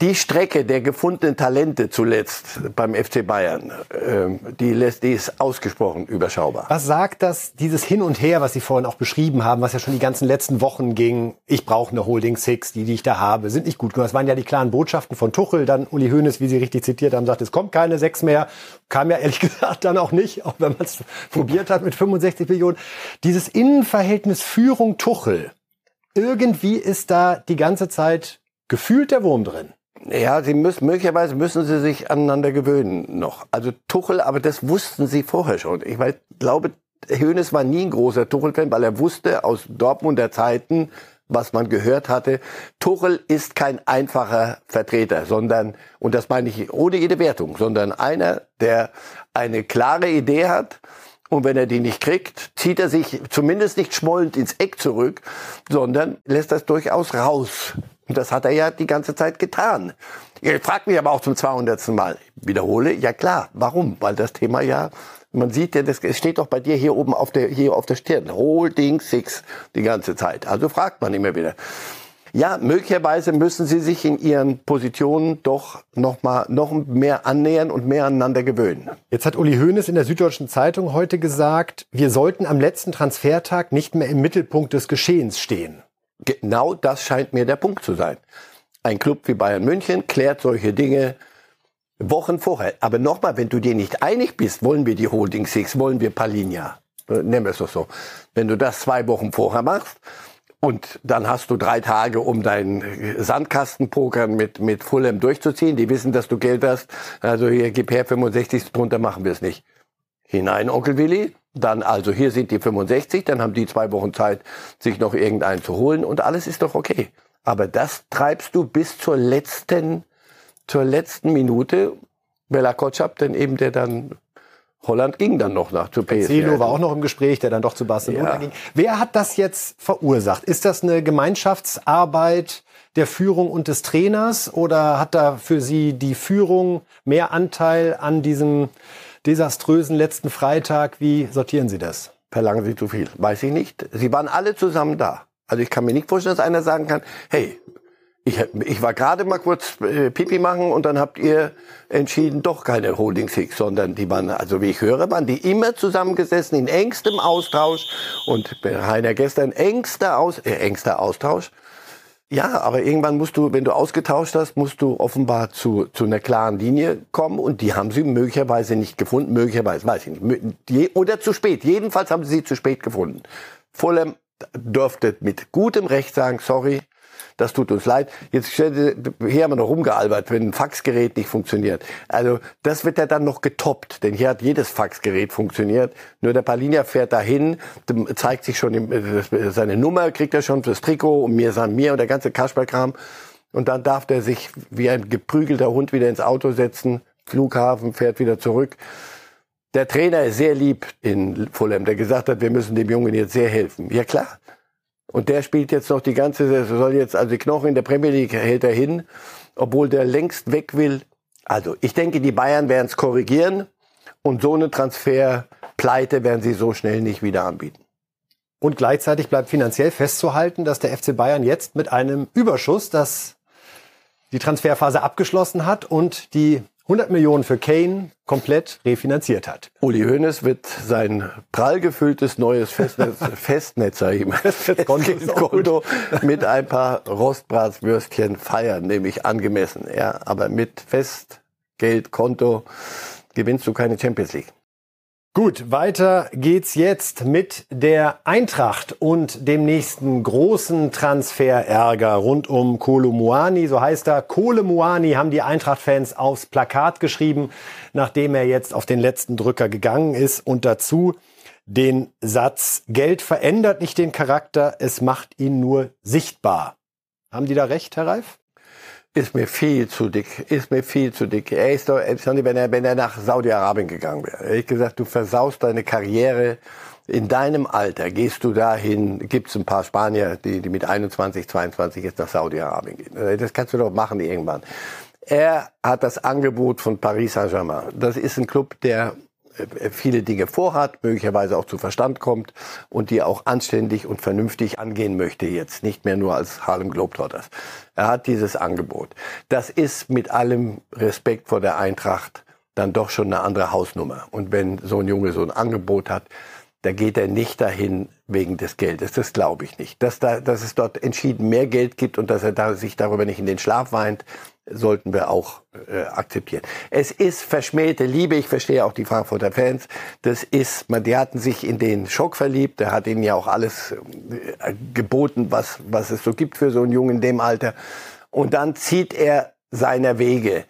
Speaker 1: Die Strecke der gefundenen Talente zuletzt beim FC Bayern, ähm, die, lässt, die ist ausgesprochen überschaubar.
Speaker 2: Was sagt das, dieses Hin und Her, was Sie vorhin auch beschrieben haben, was ja schon die ganzen letzten Wochen ging, ich brauche eine Holding Six, die, die ich da habe, sind nicht gut genug. Das waren ja die klaren Botschaften von Tuchel, dann Uli Hoeneß, wie Sie richtig zitiert haben, sagt, es kommt keine Sechs mehr. Kam ja ehrlich <laughs> gesagt dann auch nicht, auch wenn man es probiert hat mit 65 Millionen. Dieses Innenverhältnis Führung Tuchel, irgendwie ist da die ganze Zeit gefühlt der Wurm drin.
Speaker 1: Ja, sie müssen, möglicherweise müssen sie sich aneinander gewöhnen noch. Also Tuchel, aber das wussten sie vorher schon. Ich weiß, glaube, Hoeneß war nie ein großer Tuchel-Fan, weil er wusste aus Dortmunder Zeiten, was man gehört hatte, Tuchel ist kein einfacher Vertreter, sondern, und das meine ich ohne jede Wertung, sondern einer, der eine klare Idee hat, und wenn er die nicht kriegt, zieht er sich zumindest nicht schmollend ins Eck zurück, sondern lässt das durchaus raus. Und das hat er ja die ganze Zeit getan. Ihr fragt mich aber auch zum 200. Mal. Wiederhole, ja klar. Warum? Weil das Thema ja, man sieht ja, das steht doch bei dir hier oben auf der, hier auf der Stirn. Holding Six die ganze Zeit. Also fragt man immer wieder. Ja, möglicherweise müssen sie sich in ihren Positionen doch noch mal noch mehr annähern und mehr aneinander gewöhnen.
Speaker 2: Jetzt hat Uli Hoeneß in der Süddeutschen Zeitung heute gesagt, wir sollten am letzten Transfertag nicht mehr im Mittelpunkt des Geschehens stehen.
Speaker 1: Genau das scheint mir der Punkt zu sein. Ein Club wie Bayern München klärt solche Dinge Wochen vorher. Aber nochmal, wenn du dir nicht einig bist, wollen wir die Holding Six, wollen wir Palinja, äh, nennen wir es doch so. Wenn du das zwei Wochen vorher machst und dann hast du drei Tage, um deinen Sandkastenpokern mit, mit Fulham durchzuziehen, die wissen, dass du Geld hast, also hier, gib her 65, drunter machen wir es nicht. Hinein, Onkel Willi. Dann also hier sind die 65, dann haben die zwei Wochen Zeit, sich noch irgendeinen zu holen und alles ist doch okay. Aber das treibst du bis zur letzten, zur letzten Minute. Bella Kotschap, denn eben der dann Holland ging dann noch nach zu PSG.
Speaker 2: Celo war auch noch im Gespräch, der dann doch zu Barcelona
Speaker 1: Ja.
Speaker 2: ging. Wer hat das jetzt verursacht? Ist das eine Gemeinschaftsarbeit der Führung und des Trainers oder hat da für Sie die Führung mehr Anteil an diesem desaströsen letzten Freitag? Wie sortieren Sie das?
Speaker 1: Verlangen Sie zu viel? Weiß ich nicht. Sie waren alle zusammen da. Also ich kann mir nicht vorstellen, dass einer sagen kann, hey, ich, ich war gerade mal kurz äh, Pipi machen und dann habt ihr entschieden, doch keine Holding Six, sondern die waren, also wie ich höre, waren die immer zusammengesessen in engstem Austausch und Heiner gestern engster, Aus, äh, engster Austausch. Ja, aber irgendwann musst du, wenn du ausgetauscht hast, musst du offenbar zu, zu einer klaren Linie kommen und die haben sie möglicherweise nicht gefunden, möglicherweise, weiß ich nicht, oder zu spät. Jedenfalls haben sie sie zu spät gefunden. Fulham dürfte mit gutem Recht sagen, sorry, das tut uns leid. Jetzt hier haben wir noch rumgealbert, wenn ein Faxgerät nicht funktioniert. Also das wird ja dann noch getoppt, denn hier hat jedes Faxgerät funktioniert. Nur der Palinia fährt dahin, zeigt sich schon im- äh, seine Nummer, kriegt er schon fürs Trikot und mir san mir und der ganze Kasperkram. Und dann darf der sich wie ein geprügelter Hund wieder ins Auto setzen, Flughafen, fährt wieder zurück. Der Trainer ist sehr lieb in Fulham, der gesagt hat, wir müssen dem Jungen jetzt sehr helfen. Ja klar. Und der spielt jetzt noch die ganze Saison, soll jetzt, also die Knochen in der Premier League hält er hin, obwohl der längst weg will. Also ich denke, die Bayern werden es korrigieren und so eine Transferpleite werden sie so schnell nicht wieder anbieten.
Speaker 2: Und gleichzeitig bleibt finanziell festzuhalten, dass der FC Bayern jetzt mit einem Überschuss, das die Transferphase abgeschlossen hat und die 100 Millionen für Kane komplett refinanziert hat.
Speaker 1: Uli Hoeneß wird sein prall gefülltes neues Festnetz, <laughs> Festnetz sag ich mal, Festnetzkonto <laughs> mit ein paar Rostbratswürstchen feiern, nämlich angemessen. Ja, aber mit Festgeldkonto gewinnst du keine Champions League.
Speaker 2: Gut, weiter geht's jetzt mit der Eintracht und dem nächsten großen Transferärger rund um Kolo Muani. So heißt er. Kole Muani haben die Eintracht-Fans aufs Plakat geschrieben, nachdem er jetzt auf den letzten Drücker gegangen ist. Und dazu den Satz, Geld verändert nicht den Charakter, es macht ihn nur sichtbar. Haben die da recht, Herr Reif?
Speaker 1: Ist mir viel zu dick, ist mir viel zu dick. Er ist doch, wenn er, wenn er nach Saudi-Arabien gegangen wäre, hätte ich gesagt, du versaust deine Karriere. In deinem Alter gehst du dahin, gibt's ein paar Spanier, die, die mit 21, 22 jetzt nach Saudi-Arabien gehen. Äh, das kannst du doch machen irgendwann. Er hat das Angebot von Paris Saint-Germain. Das ist ein Club, der viele Dinge vorhat, möglicherweise auch zu Verstand kommt und die auch anständig und vernünftig angehen möchte jetzt, nicht mehr nur als Harlem Globetrotters. Er hat dieses Angebot. Das ist mit allem Respekt vor der Eintracht dann doch schon eine andere Hausnummer. Und wenn so ein Junge so ein Angebot hat, da geht er nicht dahin wegen des Geldes. Das glaube ich nicht. Dass, da, dass es dort entschieden mehr Geld gibt und dass er da, sich darüber nicht in den Schlaf weint, sollten wir auch äh, akzeptieren. Es ist verschmähte Liebe. Ich verstehe auch die Frankfurter Fans. Das ist, man, die hatten sich in den Schock verliebt. Der hat ihnen ja auch alles äh, geboten, was, was es so gibt für so einen Jungen in dem Alter. Und dann zieht er seiner Wege.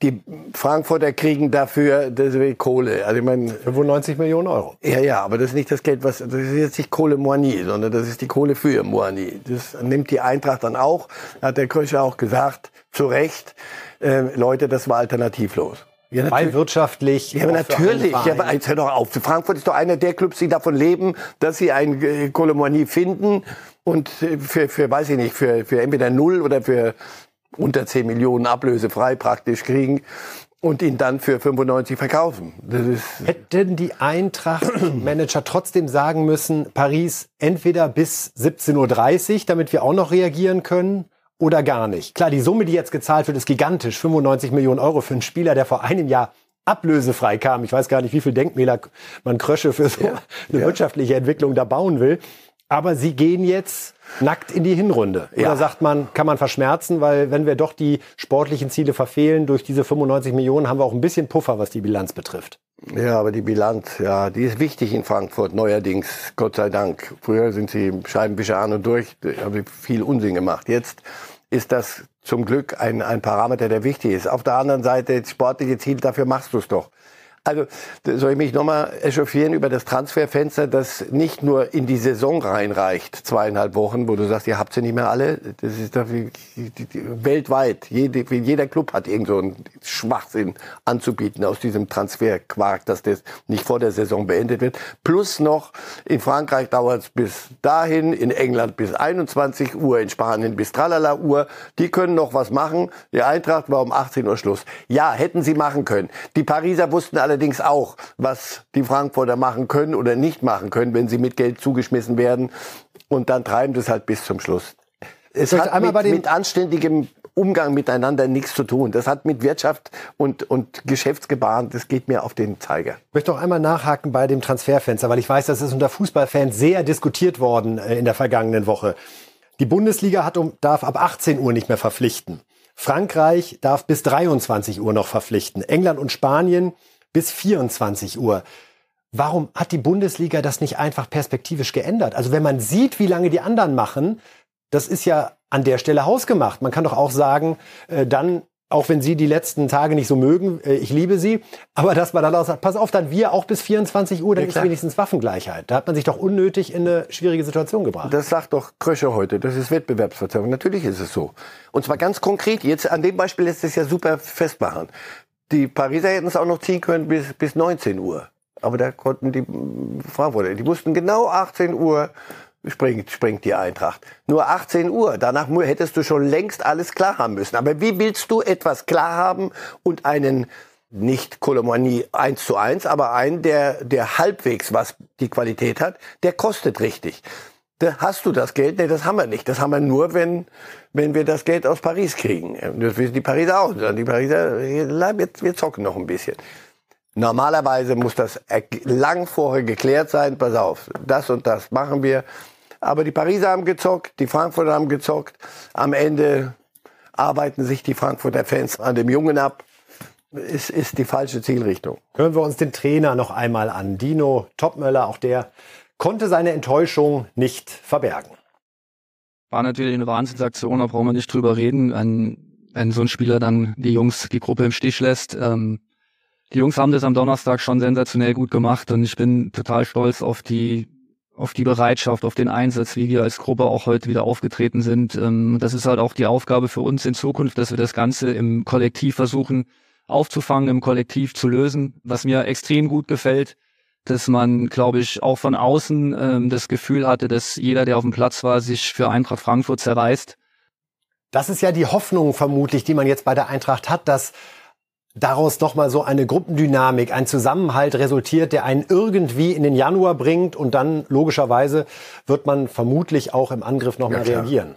Speaker 1: Die Frankfurter kriegen dafür das Kohle. Also ich meine,
Speaker 2: 95 Millionen Euro.
Speaker 1: Ja, ja, aber das ist nicht das Geld, was das ist jetzt nicht Kohle Moani, sondern das ist die Kohle für Moani. Das nimmt die Eintracht dann auch. Hat der Kröscher auch gesagt, zu Recht, äh, Leute, das war alternativlos.
Speaker 2: Ja, Weil wirtschaftlich.
Speaker 1: Ja, aber natürlich. Ja, aber jetzt hör doch auf. Frankfurt ist doch einer der Clubs, die davon leben, dass sie ein äh, Kolomanie finden und äh, für, für, weiß ich nicht, für, für entweder null oder für unter 10 Millionen ablösefrei praktisch kriegen und ihn dann für 95 verkaufen.
Speaker 2: Hätten die Eintracht-Manager trotzdem sagen müssen, Paris entweder bis 17.30 Uhr, damit wir auch noch reagieren können, oder gar nicht? Klar, die Summe, die jetzt gezahlt wird, ist gigantisch. 95 Millionen Euro für einen Spieler, der vor einem Jahr ablösefrei kam. Ich weiß gar nicht, wie viel Denkmäler man Krösche für so ja, eine ja. wirtschaftliche Entwicklung da bauen will. Aber sie gehen jetzt nackt in die Hinrunde. Oder ja. sagt man, kann man verschmerzen, weil wenn wir doch die sportlichen Ziele verfehlen durch diese 95 Millionen, haben wir auch ein bisschen Puffer, was die Bilanz betrifft.
Speaker 1: Ja, aber die Bilanz, ja, die ist wichtig in Frankfurt, neuerdings, Gott sei Dank. Früher sind sie Scheibenwischer an und durch, haben viel Unsinn gemacht. Jetzt ist das zum Glück ein, ein Parameter, der wichtig ist. Auf der anderen Seite, sportliche Ziel, dafür machst du es doch. Also soll ich mich nochmal echauffieren über das Transferfenster, das nicht nur in die Saison reinreicht, zweieinhalb Wochen, wo du sagst, ihr habt sie nicht mehr alle. Das ist wie, weltweit. Jede, jeder Club hat irgend so einen Schwachsinn anzubieten aus diesem Transferquark, dass das nicht vor der Saison beendet wird. Plus noch, in Frankreich dauert es bis dahin, in England bis 21 Uhr, in Spanien bis tralala Uhr. Die können noch was machen. Die Eintracht war um 18 Uhr Schluss. Ja, hätten sie machen können. Die Pariser wussten alle allerdings auch, was die Frankfurter machen können oder nicht machen können, wenn sie mit Geld zugeschmissen werden. Und dann treiben sie es halt bis zum Schluss. Es hat mit, mit anständigem Umgang miteinander nichts zu tun. Das hat mit Wirtschaft und, und Geschäftsgebaren, das geht mir auf den Zeiger.
Speaker 2: Ich möchte auch einmal nachhaken bei dem Transferfenster, weil ich weiß, das ist unter Fußballfans sehr diskutiert worden äh, in der vergangenen Woche. Die Bundesliga hat um, darf ab 18 Uhr nicht mehr verpflichten. Frankreich darf bis 23 Uhr noch verpflichten. England und Spanien bis 24 Uhr. Warum hat die Bundesliga das nicht einfach perspektivisch geändert? Also wenn man sieht, wie lange die anderen machen, das ist ja an der Stelle hausgemacht. Man kann doch auch sagen, äh, dann auch wenn Sie die letzten Tage nicht so mögen, äh, ich liebe Sie, aber dass man dann auch sagt, pass auf, dann wir auch bis 24 Uhr, dann ja, ist wenigstens Waffengleichheit. Da hat man sich doch unnötig in eine schwierige Situation gebracht.
Speaker 1: Das sagt doch Krösche heute, das ist Wettbewerbsverzerrung. Natürlich ist es so. Und zwar ganz konkret, jetzt an dem Beispiel lässt es ja super festmachen. Die Pariser hätten es auch noch ziehen können bis, bis 19 Uhr. Aber da konnten die Frankfurter, die mussten genau 18 Uhr springt, springt die Eintracht. Nur 18 Uhr. Danach hättest du schon längst alles klar haben müssen. Aber wie willst du etwas klar haben und einen nicht Kolomanie eins zu eins, aber einen, der, der halbwegs was die Qualität hat, der kostet richtig. Hast du das Geld? Nee, das haben wir nicht. Das haben wir nur, wenn, wenn wir das Geld aus Paris kriegen. Das wissen die Pariser auch. Die Pariser, wir, wir zocken noch ein bisschen. Normalerweise muss das lang vorher geklärt sein. Pass auf, das und das machen wir. Aber die Pariser haben gezockt, die Frankfurter haben gezockt. Am Ende arbeiten sich die Frankfurter Fans an dem Jungen ab. Es ist die falsche Zielrichtung.
Speaker 2: Hören wir uns den Trainer noch einmal an. Dino Topmöller, auch der konnte seine Enttäuschung nicht verbergen.
Speaker 4: War natürlich eine Wahnsinnsaktion, da brauchen wir nicht drüber reden, wenn, wenn so ein Spieler dann die Jungs, die Gruppe im Stich lässt. Ähm, die Jungs haben das am Donnerstag schon sensationell gut gemacht und ich bin total stolz auf die auf die Bereitschaft, auf den Einsatz, wie wir als Gruppe auch heute wieder aufgetreten sind. Ähm, das ist halt auch die Aufgabe für uns in Zukunft, dass wir das Ganze im Kollektiv versuchen aufzufangen, im Kollektiv zu lösen. Was mir extrem gut gefällt, dass man, glaube ich, auch von außen ähm, das Gefühl hatte, dass jeder, der auf dem Platz war, sich für Eintracht Frankfurt zerreißt.
Speaker 2: Das ist ja die Hoffnung vermutlich, die man jetzt bei der Eintracht hat, dass daraus nochmal so eine Gruppendynamik, ein Zusammenhalt resultiert, der einen irgendwie in den Januar bringt und dann logischerweise wird man vermutlich auch im Angriff nochmal ja, reagieren.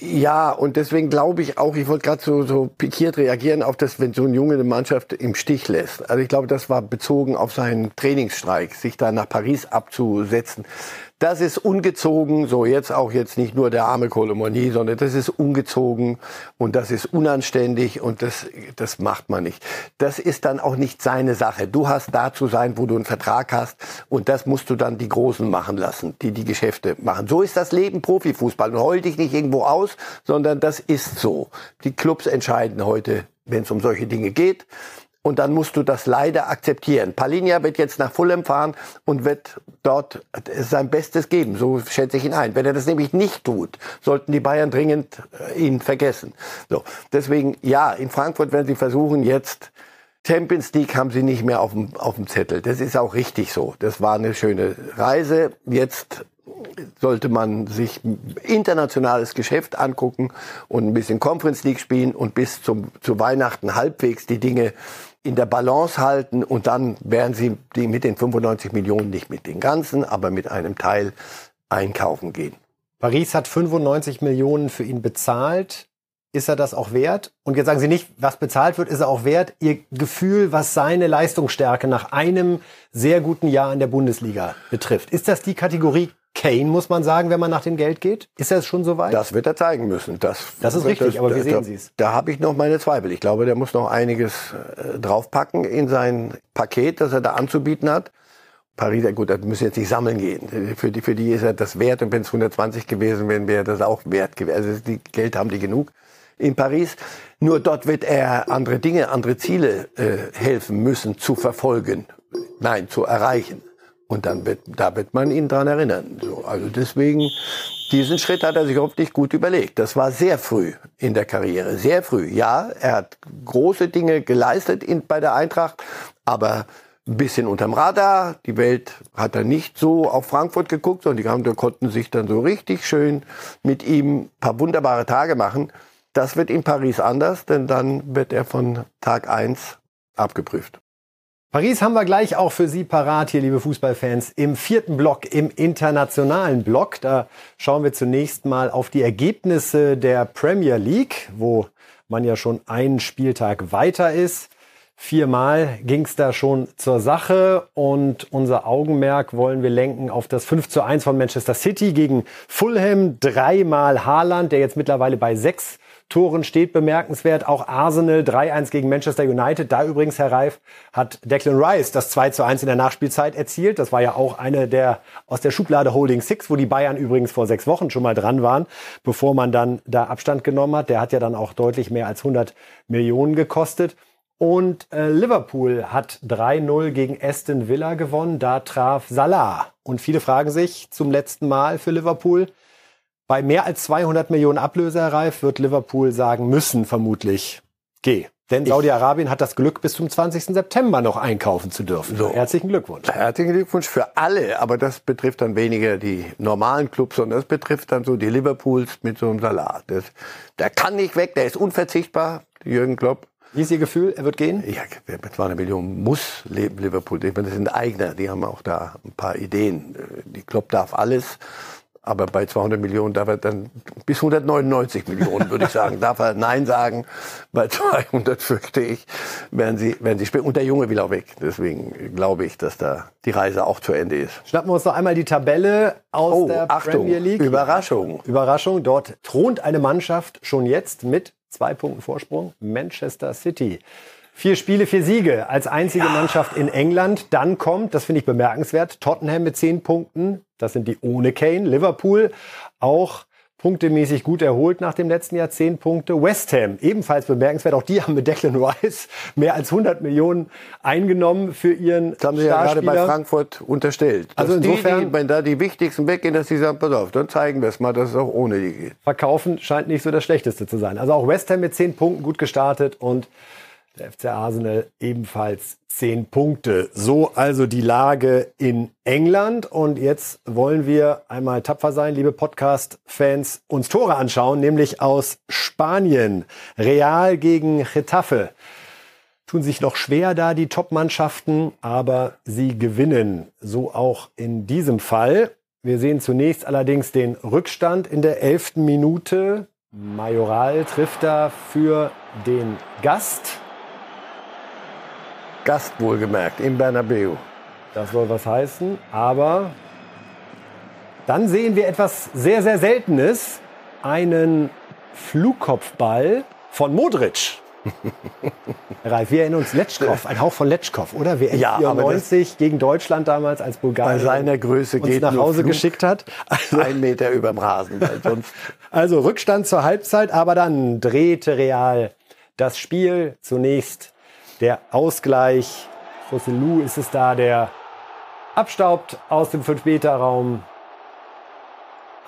Speaker 1: Ja, und deswegen glaube ich auch, ich wollte gerade so, so pikiert reagieren auf das, wenn so ein Junge eine Mannschaft im Stich lässt. Also ich glaube, das war bezogen auf seinen Trainingsstreik, sich da nach Paris abzusetzen. Das ist ungezogen, so jetzt auch jetzt nicht nur der arme Kolomoni, sondern das ist ungezogen und das ist unanständig und das, das macht man nicht. Das ist dann auch nicht seine Sache. Du hast da zu sein, wo du einen Vertrag hast und das musst du dann die Großen machen lassen, die die Geschäfte machen. So ist das Leben Profifußball und heul dich nicht irgendwo aus, sondern das ist so. Die Clubs entscheiden heute, wenn es um solche Dinge geht. Und dann musst du das leider akzeptieren. Palinja wird jetzt nach Fulham fahren und wird dort sein Bestes geben. So schätze ich ihn ein. Wenn er das nämlich nicht tut, sollten die Bayern dringend äh, ihn vergessen. So. Deswegen, ja, in Frankfurt werden sie versuchen jetzt, Champions League haben sie nicht mehr auf dem, auf dem Zettel. Das ist auch richtig so. Das war eine schöne Reise. Jetzt sollte man sich internationales Geschäft angucken und ein bisschen Conference League spielen und bis zum, zu Weihnachten halbwegs die Dinge in der Balance halten und dann werden sie die mit den 95 Millionen nicht mit den ganzen, aber mit einem Teil einkaufen gehen.
Speaker 2: Paris hat 95 Millionen für ihn bezahlt. Ist er das auch wert? Und jetzt sagen Sie nicht, was bezahlt wird, ist er auch wert. Ihr Gefühl, was seine Leistungsstärke nach einem sehr guten Jahr in der Bundesliga betrifft. Ist das die Kategorie Kane, muss man sagen, wenn man nach dem Geld geht? Ist er es schon soweit?
Speaker 1: Das wird er zeigen müssen. Das,
Speaker 2: das ist richtig, das, aber wie sehen Sie es?
Speaker 1: Da, da habe ich noch meine Zweifel. Ich glaube, der muss noch einiges äh, draufpacken in sein Paket, das er da anzubieten hat. Paris, gut, das müssen jetzt nicht sammeln gehen. Für die, für die ist er das wert. Und wenn es 120 gewesen wäre, wäre das auch wert gewesen. Also die Geld haben die genug in Paris. Nur dort wird er andere Dinge, andere Ziele äh, helfen müssen zu verfolgen. Nein, zu erreichen. Und dann wird, da wird man ihn dran erinnern. So, also deswegen, diesen Schritt hat er sich hoffentlich gut überlegt. Das war sehr früh in der Karriere, sehr früh. Ja, er hat große Dinge geleistet in, bei der Eintracht, aber ein bisschen unterm Radar. Die Welt hat dann nicht so auf Frankfurt geguckt, sondern die haben, konnten sich dann so richtig schön mit ihm ein paar wunderbare Tage machen. Das wird in Paris anders, denn dann wird er von Tag eins abgeprüft.
Speaker 2: Paris haben wir gleich auch für Sie parat hier, liebe Fußballfans, im vierten Block, im internationalen Block. Da schauen wir zunächst mal auf die Ergebnisse der Premier League, wo man ja schon einen Spieltag weiter ist. Viermal ging es da schon zur Sache und unser Augenmerk wollen wir lenken auf das 5 zu 1 von Manchester City gegen Fulham. Dreimal Haaland, der jetzt mittlerweile bei sechs Toren steht bemerkenswert. Auch Arsenal 3-1 gegen Manchester United. Da übrigens, Herr Reif, hat Declan Rice das 2 zu 1 in der Nachspielzeit erzielt. Das war ja auch eine der aus der Schublade Holding Six, wo die Bayern übrigens vor sechs Wochen schon mal dran waren, bevor man dann da Abstand genommen hat. Der hat ja dann auch deutlich mehr als 100 Millionen gekostet. Und äh, Liverpool hat 3-0 gegen Aston Villa gewonnen. Da traf Salah. Und viele fragen sich zum letzten Mal für Liverpool, bei mehr als 200 Millionen Ablöse, Reif, wird Liverpool sagen müssen, vermutlich, geh. Denn Saudi-Arabien hat das Glück, bis zum 20. September noch einkaufen zu dürfen.
Speaker 1: So.
Speaker 2: Herzlichen Glückwunsch.
Speaker 1: Herzlichen Glückwunsch für alle, aber das betrifft dann weniger die normalen Clubs, sondern das betrifft dann so die Liverpools mit so einem Salat. Das, der kann nicht weg, der ist unverzichtbar, Jürgen Klopp.
Speaker 2: Wie ist Ihr Gefühl? Er wird gehen?
Speaker 1: Ja, mit 200 Millionen muss Liverpool. Ich meine, das sind Eigner, die haben auch da ein paar Ideen. Die Klopp darf alles. Aber bei 200 Millionen darf er dann bis 199 Millionen, würde ich sagen, darf er Nein sagen. Bei 200 fürchte ich, werden sie, werden sie spielen. Und der Junge will auch weg. Deswegen glaube ich, dass da die Reise auch zu Ende ist.
Speaker 2: Schnappen wir uns noch einmal die Tabelle aus
Speaker 1: Oh,
Speaker 2: der
Speaker 1: Achtung,
Speaker 2: Premier League.
Speaker 1: Überraschung.
Speaker 2: Überraschung. Dort thront eine Mannschaft schon jetzt mit zwei Punkten Vorsprung. Manchester City. Vier Spiele, vier Siege als einzige Mannschaft in England. Dann kommt, das finde ich bemerkenswert, Tottenham mit zehn Punkten. Das sind die ohne Kane. Liverpool auch punktemäßig gut erholt nach dem letzten Jahr. Zehn Punkte. West Ham ebenfalls bemerkenswert. Auch die <laughs> haben mit Declan Rice mehr als 100 Millionen eingenommen für ihren
Speaker 1: Das haben sie ja gerade bei. Frankfurt unterstellt. Dass
Speaker 2: Also insofern-
Speaker 1: die, die, wenn da die Wichtigsten weggehen, dass sie sagen, pass auf, dann zeigen wir es mal, dass es auch ohne die geht.
Speaker 2: verkaufen scheint nicht so das Schlechteste zu sein. Also auch West Ham mit 10 Punkten gut gestartet und der FC Arsenal ebenfalls 10 Punkte. So also die Lage in England. Und jetzt wollen wir einmal tapfer sein, liebe Podcast-Fans, uns Tore anschauen, nämlich aus Spanien. Real gegen Getafe. Tun sich noch schwer da die Top-Mannschaften, aber sie gewinnen. So auch in diesem Fall. Wir sehen zunächst allerdings den Rückstand in der elften Minute. Majoral trifft da für den Gast.
Speaker 1: Gast wohlgemerkt, im Bernabeu.
Speaker 2: Das soll was heißen. Aber dann sehen wir etwas sehr, sehr Seltenes. Einen Flugkopfball von Modric. <laughs> Ralf, wir erinnern uns Letschkow, ein Hauch von Letschkow, oder? WM
Speaker 1: Ja, aber
Speaker 2: 94 gegen Deutschland damals als Bulgarien
Speaker 1: Bei seiner Größe
Speaker 2: uns
Speaker 1: geht
Speaker 2: nach Hause
Speaker 1: Flug.
Speaker 2: geschickt hat. Also, <laughs>
Speaker 1: Ein Meter überm Rasen, weil sonst <laughs>
Speaker 2: also Rückstand zur Halbzeit, aber dann drehte Real das Spiel. Zunächst der Ausgleich. Rossellou ist es da, der abstaubt aus dem 5-Meter-Raum.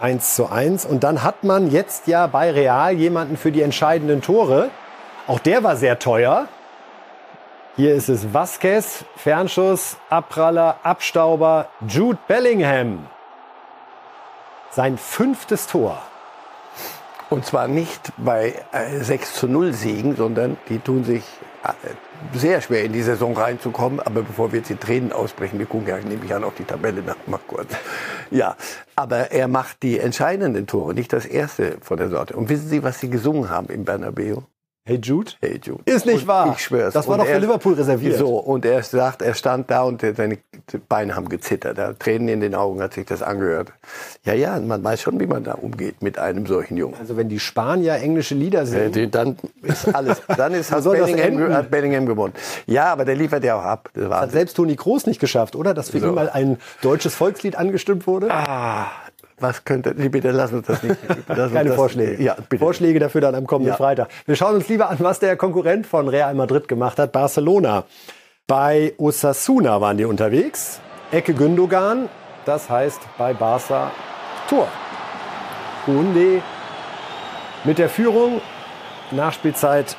Speaker 2: 1 zu 1. Und dann hat man jetzt ja bei Real jemanden für die entscheidenden Tore. Auch der war sehr teuer. Hier ist es Vasquez, Fernschuss, Abpraller, Abstauber, Jude Bellingham. Sein fünftes Tor.
Speaker 1: Und zwar nicht bei äh, 6 zu 0 Siegen, sondern die tun sich äh, sehr schwer in die Saison reinzukommen. Aber bevor wir jetzt die Tränen ausbrechen, wir gucken ja, nehme ich an, auf die Tabelle nach, mal kurz. Ja, aber er macht die entscheidenden Tore, nicht das erste von der Sorte. Und wissen Sie, was Sie gesungen haben im Bernabeu?
Speaker 2: Hey Jude?
Speaker 1: Hey Jude.
Speaker 2: Ist nicht
Speaker 1: Und
Speaker 2: wahr.
Speaker 1: Ich schwör's.
Speaker 2: Das war
Speaker 1: Und
Speaker 2: doch für
Speaker 1: er-
Speaker 2: Liverpool reserviert.
Speaker 1: So, und er sagt, er stand da und seine Beine haben gezittert. Er hat Tränen in den Augen, hat sich das angehört. Ja, ja, man weiß schon, wie man da umgeht mit einem solchen Jungen.
Speaker 2: Also wenn die Spanier englische Lieder
Speaker 1: Äh,
Speaker 2: singen,
Speaker 1: die- Dann ist alles. <laughs> Dann ist, hat,
Speaker 2: das
Speaker 1: Bellingham, hat Bellingham gewonnen. Ja, aber der liefert ja auch ab. Das war
Speaker 2: hat selbst Toni Kroos nicht geschafft, oder? Dass für
Speaker 1: So.
Speaker 2: ihn mal ein deutsches Volkslied angestimmt wurde?
Speaker 1: Ah, was könnte. Sie bitte lassen uns das nicht. uns
Speaker 2: Keine
Speaker 1: das,
Speaker 2: Vorschläge.
Speaker 1: Ja, bitte.
Speaker 2: Vorschläge dafür dann am kommenden
Speaker 1: Ja.
Speaker 2: Freitag. Wir schauen uns lieber an, was der Konkurrent von Real Madrid gemacht hat, Barcelona. Bei Osasuna waren die unterwegs. Ecke Gündogan, das heißt bei Barca Tor. Hunde mit der Führung. Nachspielzeit,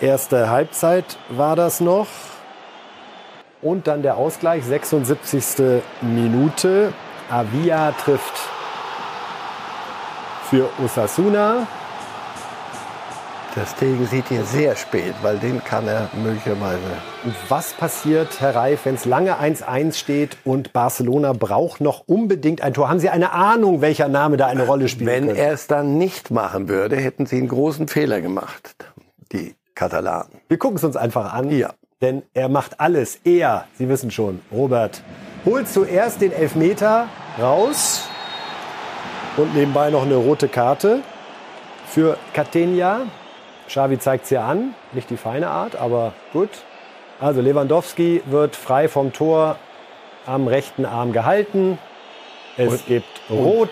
Speaker 2: erste Halbzeit war das noch. Und dann der Ausgleich, 76. Minute. Avia trifft für Osasuna.
Speaker 1: Das Tegen sieht hier sehr spät, weil den kann er möglicherweise.
Speaker 2: Und was passiert, Herr Reif, wenn es lange 1-1 steht und Barcelona braucht noch unbedingt ein Tor? Haben Sie eine Ahnung, welcher Name da eine Rolle spielt?
Speaker 1: Wenn er es dann nicht machen würde, hätten sie einen großen Fehler gemacht, die Katalanen.
Speaker 2: Wir gucken es uns einfach an.
Speaker 1: Ja.
Speaker 2: Denn er macht alles. Er, Sie wissen schon, Robert, holt zuerst den Elfmeter raus und nebenbei noch eine rote Karte für Catenia. Xavi zeigt es ja an, nicht die feine Art, aber gut. Also Lewandowski wird frei vom Tor am rechten Arm gehalten. Es
Speaker 1: Und-
Speaker 2: gibt Rot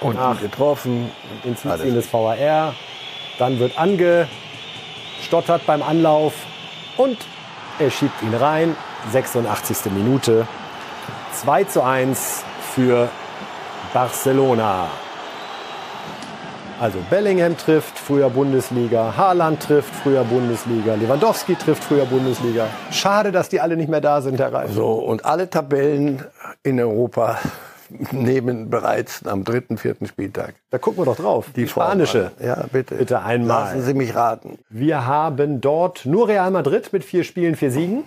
Speaker 1: Und
Speaker 2: nach
Speaker 1: getroffen.
Speaker 2: Hinzuziehen des VAR. Dann wird angestottert beim Anlauf und er schiebt ihn rein. 86. Minute. 2 zu 1 für Barcelona. Also Bellingham trifft, früher Bundesliga. Haaland trifft, früher Bundesliga. Lewandowski trifft, früher Bundesliga. Schade, dass die alle nicht mehr da sind, Herr Reif.
Speaker 1: So, und alle Tabellen in Europa nehmen bereits am dritten, vierten Spieltag.
Speaker 2: Da gucken wir doch drauf. Die, spanische.
Speaker 1: Ja, bitte.
Speaker 2: Bitte einmal.
Speaker 1: Lassen Sie mich raten.
Speaker 2: Wir haben dort nur Real Madrid mit vier Spielen, vier Siegen.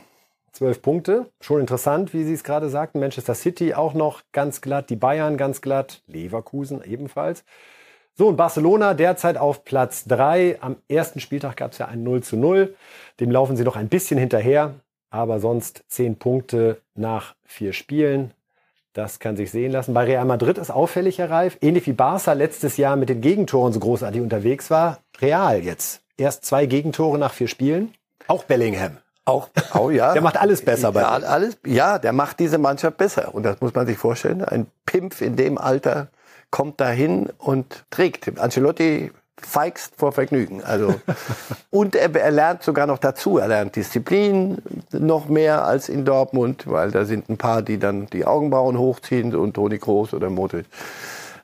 Speaker 2: Zwölf Punkte. Schon interessant, wie Sie es gerade sagten. Manchester City auch noch ganz glatt. Die Bayern ganz glatt. Leverkusen ebenfalls. So, und Barcelona derzeit auf Platz 3. Am ersten Spieltag gab es ja ein 0 zu 0. Dem laufen sie noch ein bisschen hinterher, aber sonst 10 Punkte nach vier Spielen. Das kann sich sehen lassen. Bei Real Madrid ist auffällig, Herr Reif, ähnlich wie Barca letztes Jahr mit den Gegentoren so großartig unterwegs war. Real jetzt. Erst zwei Gegentore nach vier Spielen. Auch Bellingham.
Speaker 1: Auch, oh ja. <laughs>
Speaker 2: Der macht alles besser bei
Speaker 1: ja, alles, ja, der macht diese Mannschaft besser. Und das muss man sich vorstellen. Ein Pimpf in dem Alter kommt dahin und trägt. Ancelotti feigst vor Vergnügen. Also <laughs> und er, er, lernt sogar noch dazu. Er lernt Disziplin noch mehr als in Dortmund, weil da sind ein paar, die dann die Augenbrauen hochziehen und Toni Kroos oder Modric.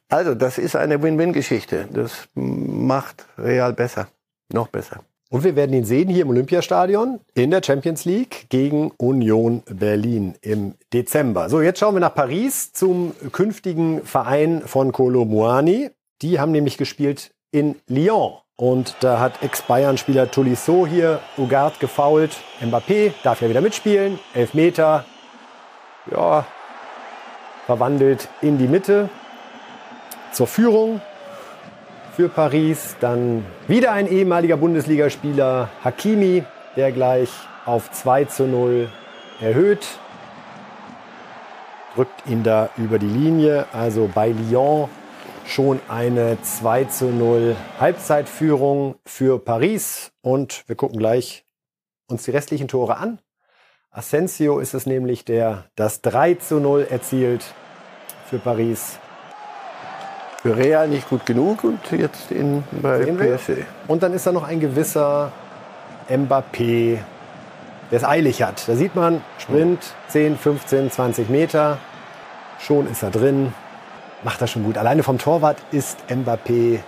Speaker 1: Also das ist eine Win-Win-Geschichte. Das macht Real besser, noch besser.
Speaker 2: Und wir werden ihn sehen hier im Olympiastadion in der Champions League gegen Union Berlin im Dezember. So, jetzt schauen wir nach Paris zum künftigen Verein von Colo Muani. Die haben nämlich gespielt in Lyon. Und da hat Ex-Bayern-Spieler Tolisso hier Ugart gefault. Mbappé darf ja wieder mitspielen. Elfmeter. Ja, verwandelt in die Mitte zur Führung für Paris. Dann wieder ein ehemaliger Bundesligaspieler, Hakimi, der gleich auf 2 zu 0 erhöht. Drückt ihn da über die Linie. Also bei Lyon schon eine 2 zu 0 Halbzeitführung für Paris. Und wir gucken gleich uns die restlichen Tore an. Asensio ist es nämlich, der das 3 zu 0 erzielt für Paris
Speaker 1: für Real nicht gut genug und jetzt in, bei PSG.
Speaker 2: Und dann ist da noch ein gewisser Mbappé, der es eilig hat. Da sieht man, Sprint 10, 15, 20 Meter. Schon ist er drin. Macht das schon gut. Alleine vom Torwart ist Mbappé.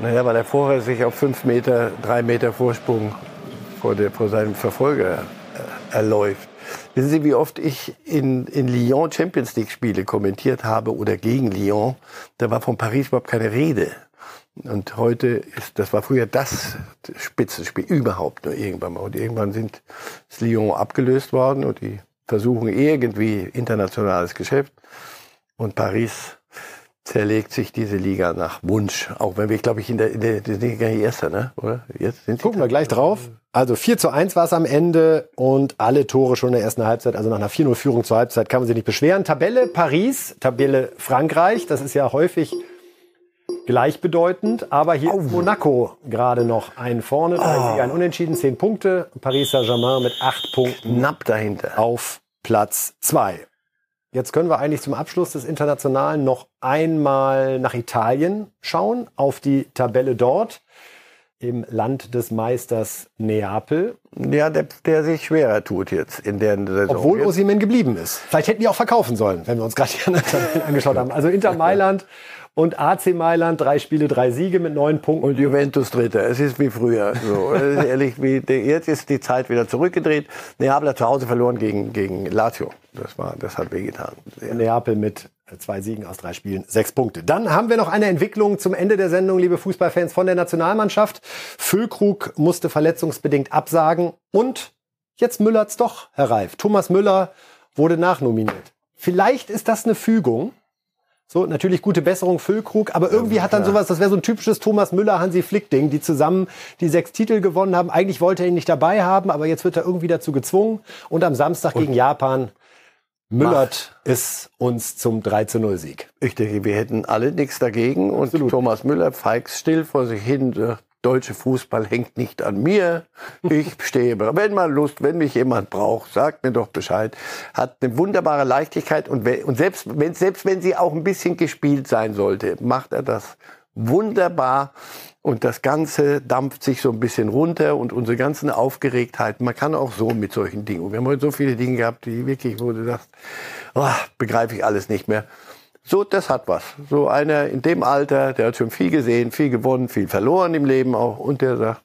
Speaker 1: Naja, weil er vorher sich auf 5 Meter, 3 Meter Vorsprung vor, der, vor seinem Verfolger äh, erläuft. Wissen Sie, wie oft ich in, in Lyon Champions League Spiele kommentiert habe oder gegen Lyon? Da war von Paris überhaupt keine Rede. Und heute ist, das war früher das Spitzenspiel überhaupt nur irgendwann mal. Und irgendwann sind ist Lyon abgelöst worden und die versuchen irgendwie internationales Geschäft. Und Paris zerlegt sich diese Liga nach Wunsch. Auch wenn wir, glaube ich, in der, in der, gar nicht Erster, ne? Oder?
Speaker 2: Jetzt sind Gucken wir gleich drauf. Also 4 zu 1 war es am Ende und alle Tore schon in der ersten Halbzeit. Also nach einer 4-0-Führung zur Halbzeit kann man sich nicht beschweren. Tabelle Paris, Tabelle Frankreich. Das ist ja häufig gleichbedeutend. Aber hier oh. Monaco gerade noch ein vorne. Oh. ein Unentschieden, 10 Punkte. Paris Saint-Germain mit 8 Punkten.
Speaker 1: Knapp dahinter.
Speaker 2: Auf Platz 2. Jetzt können wir eigentlich zum Abschluss des Internationalen noch einmal nach Italien schauen, auf die Tabelle dort im Land des Meisters Neapel.
Speaker 1: Ja, der, der sich schwerer tut jetzt in der Saison.
Speaker 2: Obwohl Osimen geblieben ist. Vielleicht hätten die auch verkaufen sollen, wenn wir uns gerade die anderen Tabellen <laughs> angeschaut haben. Also Inter Mailand und AC Mailand, drei Spiele, drei Siege mit neun Punkten.
Speaker 1: Und Juventus Dritter. Es ist wie früher. So, <laughs> ehrlich, wie, jetzt ist die Zeit wieder zurückgedreht. Neapel hat zu Hause verloren gegen, gegen Lazio. Das war, das hat wehgetan.
Speaker 2: Neapel mit zwei Siegen aus drei Spielen, sechs Punkte. Dann haben wir noch eine Entwicklung zum Ende der Sendung, liebe Fußballfans, von der Nationalmannschaft. Füllkrug musste verletzungsbedingt absagen und jetzt Müllert's doch, Herr Reif. Thomas Müller wurde nachnominiert. Vielleicht ist das eine Fügung. So, natürlich gute Besserung Füllkrug, aber irgendwie hat dann sowas, das wäre so ein typisches Thomas Müller, Hansi Flick Ding, die zusammen die sechs Titel gewonnen haben. Eigentlich wollte er ihn nicht dabei haben, aber jetzt wird er irgendwie dazu gezwungen und am Samstag und gegen Japan Müllert es uns zum 3 zu 0 Sieg.
Speaker 1: Ich denke, wir hätten alle nichts dagegen. Und Absolut. Thomas Müller feigt still vor sich hin. Der deutsche Fußball hängt nicht an mir. Ich <laughs> stehe. wenn mal Lust, wenn mich jemand braucht, sagt mir doch Bescheid. Hat eine wunderbare Leichtigkeit. Und, und selbst, wenn, selbst wenn sie auch ein bisschen gespielt sein sollte, macht er das wunderbar. Und das Ganze dampft sich so ein bisschen runter und unsere ganzen Aufgeregtheiten, man kann auch so mit solchen Dingen. Wir haben heute so viele Dinge gehabt, die wirklich, wo du sagst, oh, begreife ich alles nicht mehr. So, das hat was. So einer in dem Alter, der hat schon viel gesehen, viel gewonnen, viel verloren im Leben auch. Und der sagt,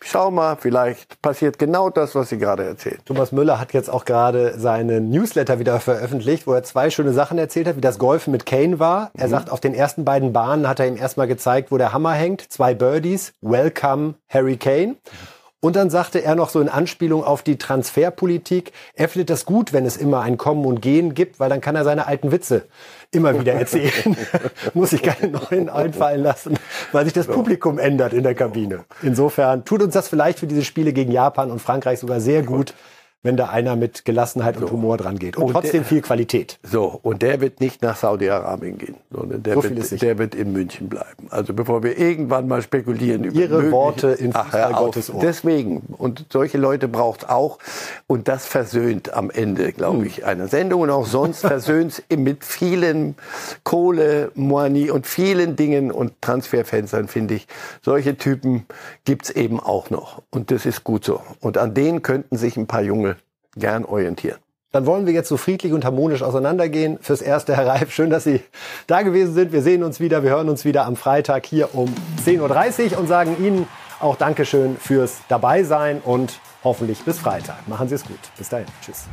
Speaker 1: schau mal, vielleicht passiert genau das, was Sie gerade erzählt.
Speaker 2: Thomas Müller hat jetzt auch gerade seinen Newsletter wieder veröffentlicht, wo er zwei schöne Sachen erzählt hat, wie das Golfen mit Kane war. Er mhm. sagt, auf den ersten beiden Bahnen hat er ihm erstmal gezeigt, wo der Hammer hängt. Zwei Birdies. Welcome, Harry Kane. Und dann sagte er noch so in Anspielung auf die Transferpolitik, er findet das gut, wenn es immer ein Kommen und Gehen gibt, weil dann kann er seine alten Witze immer wieder erzählen. <laughs> Muss sich keine neuen einfallen lassen, weil sich das Publikum ändert in der Kabine. Insofern tut uns das vielleicht für diese Spiele gegen Japan und Frankreich sogar sehr gut wenn da einer mit Gelassenheit so. und Humor dran geht. Und, und trotzdem der, viel Qualität.
Speaker 1: So, und der wird nicht nach Saudi-Arabien gehen, sondern der, so wird, der wird in München bleiben. Also bevor wir irgendwann mal spekulieren
Speaker 2: über Ihre Worte in Ach, Gottes
Speaker 1: Ohr. Deswegen. Und solche Leute braucht es auch. Und das versöhnt am Ende, glaube hm. ich, einer Sendung. Und auch sonst <laughs> versöhnt es mit vielen Kohle, Moani und vielen Dingen und Transferfenstern, finde ich. Solche Typen gibt es eben auch noch. Und das ist gut so. Und an denen könnten sich ein paar junge gern orientieren.
Speaker 2: Dann wollen wir jetzt so friedlich und harmonisch auseinandergehen. Fürs Erste, Herr Reif, schön, dass Sie da gewesen sind. Wir sehen uns wieder, wir hören uns wieder am Freitag hier um 10.30 Uhr und sagen Ihnen auch Dankeschön fürs Dabeisein und hoffentlich bis Freitag. Machen Sie es gut. Bis dahin. Tschüss.